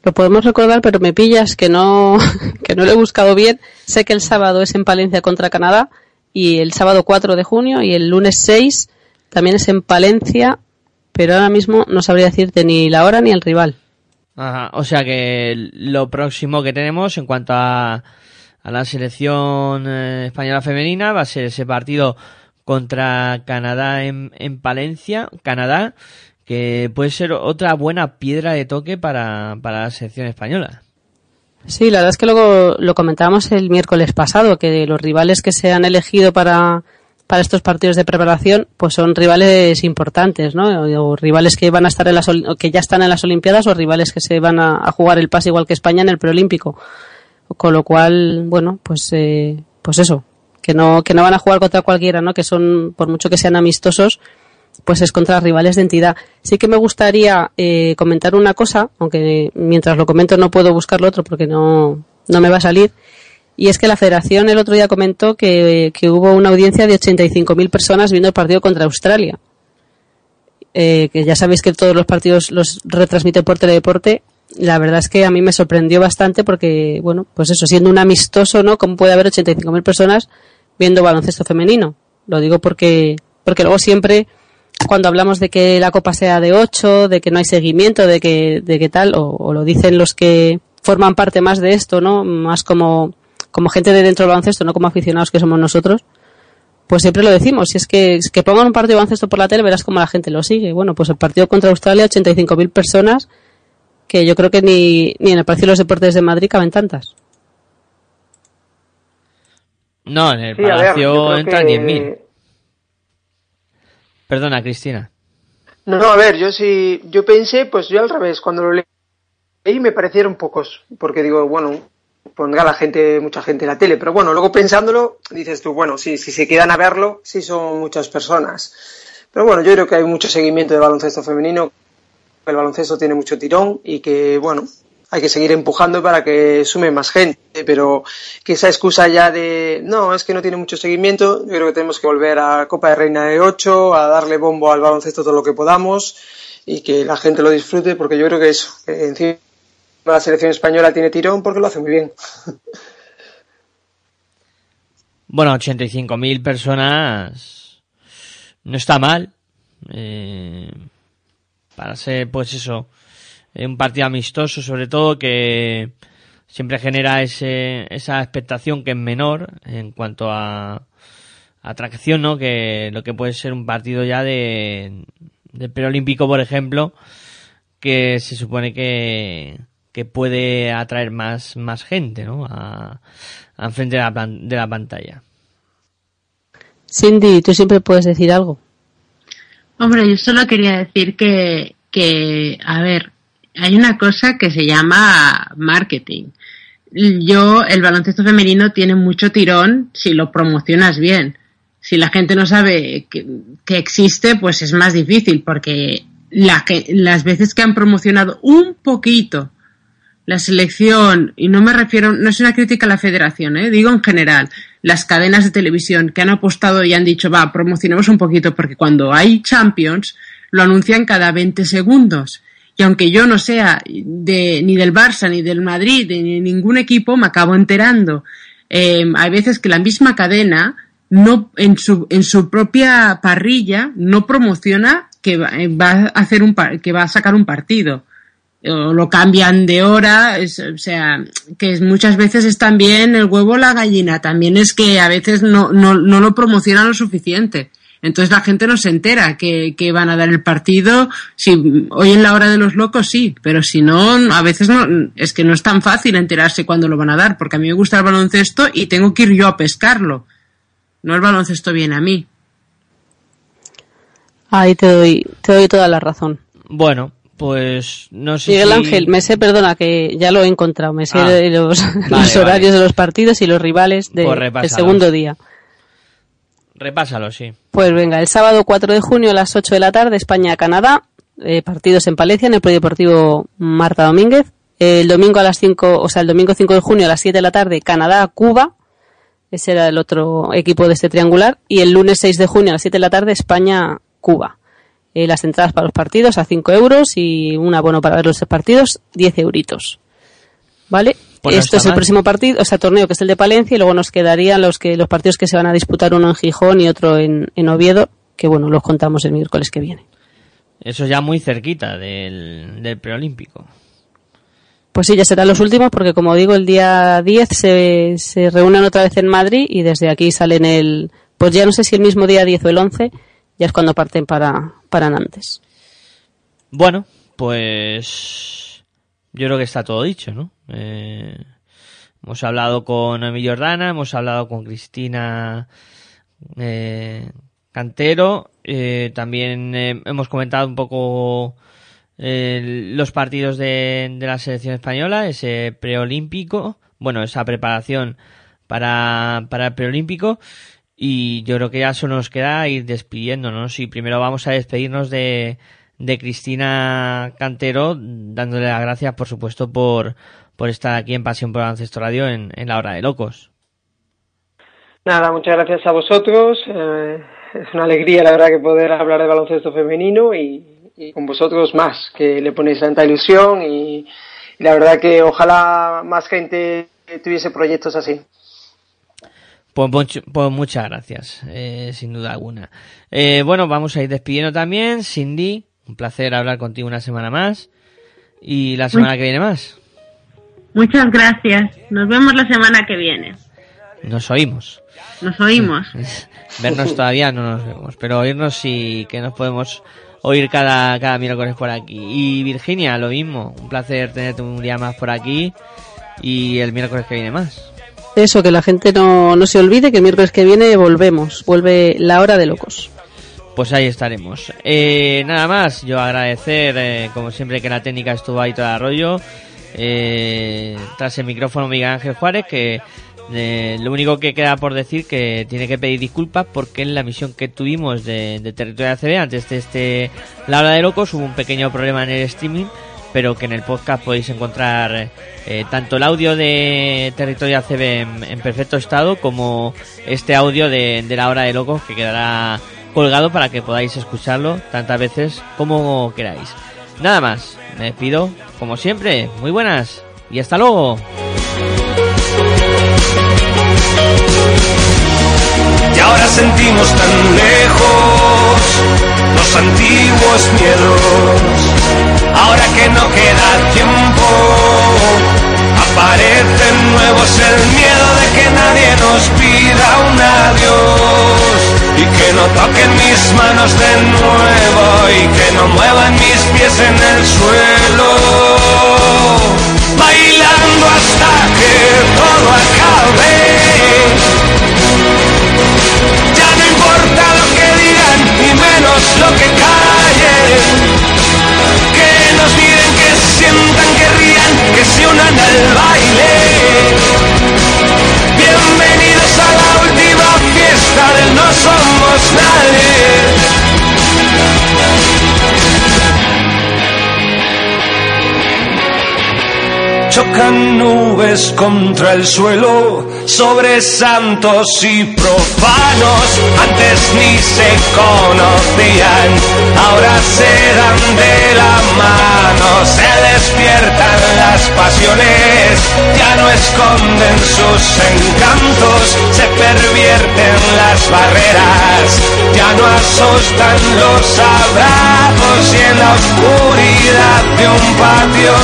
Lo podemos recordar, pero me pillas que no, que no lo he buscado bien. Sé que el sábado es en Palencia contra Canadá y el sábado 4 de junio y el lunes 6 también es en Palencia, pero ahora mismo no sabría decirte ni la hora ni el rival. Ajá, o sea que lo próximo que tenemos en cuanto a, a la selección eh, española femenina va a ser ese partido contra Canadá en, en Palencia, Canadá, que puede ser otra buena piedra de toque para, para la selección española. Sí, la verdad es que luego lo comentábamos el miércoles pasado, que los rivales que se han elegido para, para estos partidos de preparación, pues son rivales importantes, ¿no? O rivales que van a estar en las, que ya están en las Olimpiadas o rivales que se van a, a jugar el pase igual que España en el preolímpico. Con lo cual, bueno, pues, eh, pues eso, que no, que no van a jugar contra cualquiera, ¿no? Que son, por mucho que sean amistosos, pues es contra rivales de entidad. Sí que me gustaría eh, comentar una cosa, aunque mientras lo comento no puedo buscar lo otro porque no, no me va a salir. Y es que la federación el otro día comentó que, que hubo una audiencia de 85.000 personas viendo el partido contra Australia. Eh, que ya sabéis que todos los partidos los retransmite por Teledeporte. La verdad es que a mí me sorprendió bastante porque, bueno, pues eso, siendo un amistoso, ¿no? ¿Cómo puede haber 85.000 personas viendo baloncesto femenino? Lo digo porque, porque luego siempre, cuando hablamos de que la copa sea de 8, de que no hay seguimiento, de que, de que tal, o, lo dicen los que forman parte más de esto, ¿no? Más como, como gente de dentro del baloncesto, no como aficionados que somos nosotros, pues siempre lo decimos. Si es que, que pongan un partido de baloncesto por la tele, verás cómo la gente lo sigue. Bueno, pues el partido contra Australia, 85.000 personas, que yo creo que ni, ni en el Palacio de los Deportes de Madrid caben tantas. No, en el Sí, a ver, Palacio entran que- 10.000. Perdona, Cristina. No, a ver, yo sí, yo pensé, pues yo al revés, cuando lo leí me parecieron pocos, porque digo, bueno, pondrá la gente, mucha gente en la tele, pero bueno, luego pensándolo, dices tú, bueno, sí, si se quedan a verlo, sí son muchas personas. Pero bueno, yo creo que hay mucho seguimiento de baloncesto femenino, el baloncesto tiene mucho tirón y que, bueno, hay que seguir empujando para que sume más gente, pero que esa excusa ya de, no, es que no tiene mucho seguimiento, yo creo que tenemos que volver a Copa de Reina de 8, a darle bombo al baloncesto todo lo que podamos y que la gente lo disfrute, porque yo creo que eso, encima la selección española tiene tirón porque lo hace muy bien. Bueno, 85.000 personas no está mal. Eh, para ser, pues eso, un partido amistoso, sobre todo que siempre genera ese, esa expectación que es menor en cuanto a atracción, ¿no? Que lo que puede ser un partido ya de, de preolímpico, por ejemplo, que se supone que, que puede atraer más, más gente, ¿no? A, a enfrente de la, plan- de la pantalla. Cindy, tú siempre puedes decir algo. Hombre, yo solo quería decir que, que, a ver, hay una cosa que se llama marketing. Yo, el baloncesto femenino tiene mucho tirón si lo promocionas bien. Si la gente no sabe que, existe, pues es más difícil, porque la que, las veces que han promocionado un poquito la selección, y no me refiero, no es una crítica a la federación, ¿eh? digo en general, las cadenas de televisión que han apostado y han dicho, va, promocionemos un poquito, porque cuando hay Champions, lo anuncian cada 20 segundos. Y aunque yo no sea de, ni del Barça, ni del Madrid, ni de ningún equipo, me acabo enterando. Eh, hay veces que la misma cadena, no, en su, en su propia parrilla, no promociona que va, eh, a hacer un, que va a sacar un partido o lo cambian de hora, o sea, que muchas veces es también el huevo la gallina, también es que a veces no, no, no lo promocionan lo suficiente. Entonces la gente no se entera que, que van a dar el partido. Si hoy en la hora de los locos sí, pero si no, a veces no, es que no es tan fácil enterarse cuándo lo van a dar, porque a mí me gusta el baloncesto y tengo que ir yo a pescarlo. No el baloncesto viene a mí. Ahí te doy, te doy toda la razón. Bueno, pues no sé Miguel si... Ángel, me sé, perdona, que ya lo he encontrado, me sé Ah. de los, Vale, los horarios vale. de los partidos y los rivales de- Pues del repásalos. segundo día. Repásalo, sí. Pues venga, el sábado 4 de junio a las 8 de la tarde, España-Canadá. eh, partidos en Palencia, en el Polideportivo Marta Domínguez. El domingo a las 5, o sea, el domingo 5 de junio a las 7 de la tarde, Canadá-Cuba. Ese era el otro equipo de este triangular. Y el lunes 6 de junio a las 7 de la tarde, España-Cuba. Eh, las entradas para los partidos a 5 euros y un abono para ver los partidos, 10 euritos. ¿Vale? Pues Esto es el mal. próximo partido, o sea, torneo que es el de Palencia y luego nos quedarían los que los partidos que se van a disputar uno en Gijón y otro en, en Oviedo, que bueno, los contamos el miércoles que viene. Eso ya muy cerquita del, del preolímpico. Pues sí, ya serán los últimos porque como digo, el día 10 se, se reúnen otra vez en Madrid y desde aquí salen el, pues ya no sé si el mismo día 10 o el 11, ya es cuando parten para, para Nantes. Bueno, pues yo creo que está todo dicho, ¿no? Eh, hemos hablado con Emilio Jordana, hemos hablado con Cristina eh, Cantero, eh, también eh, hemos comentado un poco eh, los partidos de, la selección española, ese preolímpico, bueno, esa preparación para, para el preolímpico. Y yo creo que ya solo nos queda ir despidiéndonos. Y primero vamos a despedirnos de, de Cristina Cantero, dándole las gracias, por supuesto, por, por estar aquí en Pasión por Baloncesto Radio en, en la hora de locos. Nada, muchas gracias a vosotros. Eh, es una alegría, la verdad, que poder hablar de baloncesto femenino y, y con vosotros más, que le ponéis tanta ilusión y, y la verdad que ojalá más gente tuviese proyectos así. Pues, pues muchas gracias, eh, sin duda alguna. Eh, bueno, vamos a ir despidiendo también. Cindy, un placer hablar contigo una semana más. Y la semana que viene más. Muchas gracias. Nos vemos la semana que viene. Nos oímos. Nos oímos. Vernos todavía no nos vemos, pero oírnos sí que nos podemos oír cada, cada miércoles por aquí. Y Virginia, lo mismo. Un placer tenerte un día más por aquí. Y el miércoles que viene más. Eso, que la gente no, no se olvide que el miércoles que viene volvemos, vuelve la hora de locos. Pues ahí estaremos. Eh, nada más, yo agradecer, eh, como siempre, que la técnica estuvo ahí todo arroyo. Eh, tras el micrófono Miguel Ángel Juárez, que eh, lo único que queda por decir que tiene que pedir disculpas porque en la misión que tuvimos de, de Territorio ACB, antes de este La Hora de Locos, hubo un pequeño problema en el streaming, pero que en el podcast podéis encontrar eh, tanto el audio de Territorio ACB en, en perfecto estado como este audio de, de La Hora de Locos que quedará colgado para que podáis escucharlo tantas veces como queráis. Nada más, me despido, como siempre, muy buenas y hasta luego. Y ahora sentimos tan lejos los antiguos miedos. Ahora que no queda tiempo, aparecen nuevos el miedo de que nadie nos pida un adiós. Y que no toquen mis manos de nuevo y que no muevan mis pies en el suelo. Bailando hasta que todo acabe. Nubes contra el suelo sobre santos y profanos. Antes ni se conocían, ahora se dan de la mano. Se despiertan las pasiones, ya no esconden sus encantos. Se pervierten las barreras, ya no asustan los abrazos. Y en la oscuridad de un patio,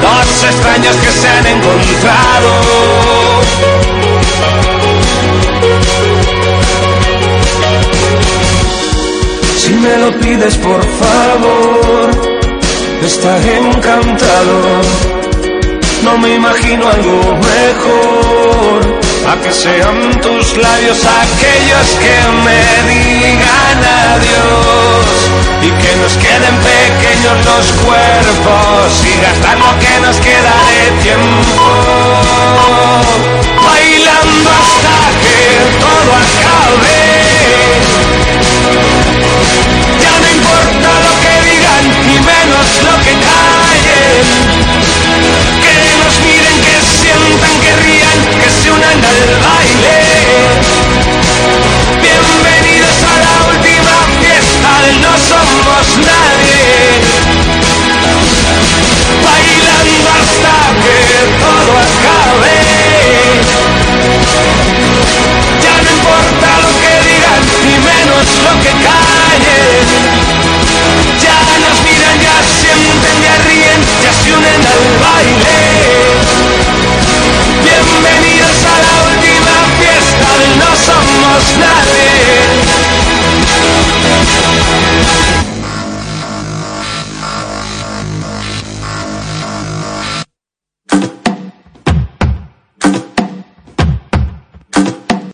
dos extraños que se han encontrado. Me lo pides por favor, estaré encantado. No me imagino algo mejor. A que sean tus labios aquellos que me digan adiós. Y que nos queden pequeños los cuerpos y gastar lo que nos queda de tiempo. Bailando hasta que todo acabe. que nos miren, que sientan, que rían, que se unan al baile. Bienvenidos a la última fiesta No Somos Nadie. Bailando hasta que todo acabe. Ya no importa lo que digan, ni menos lo que callen. baile.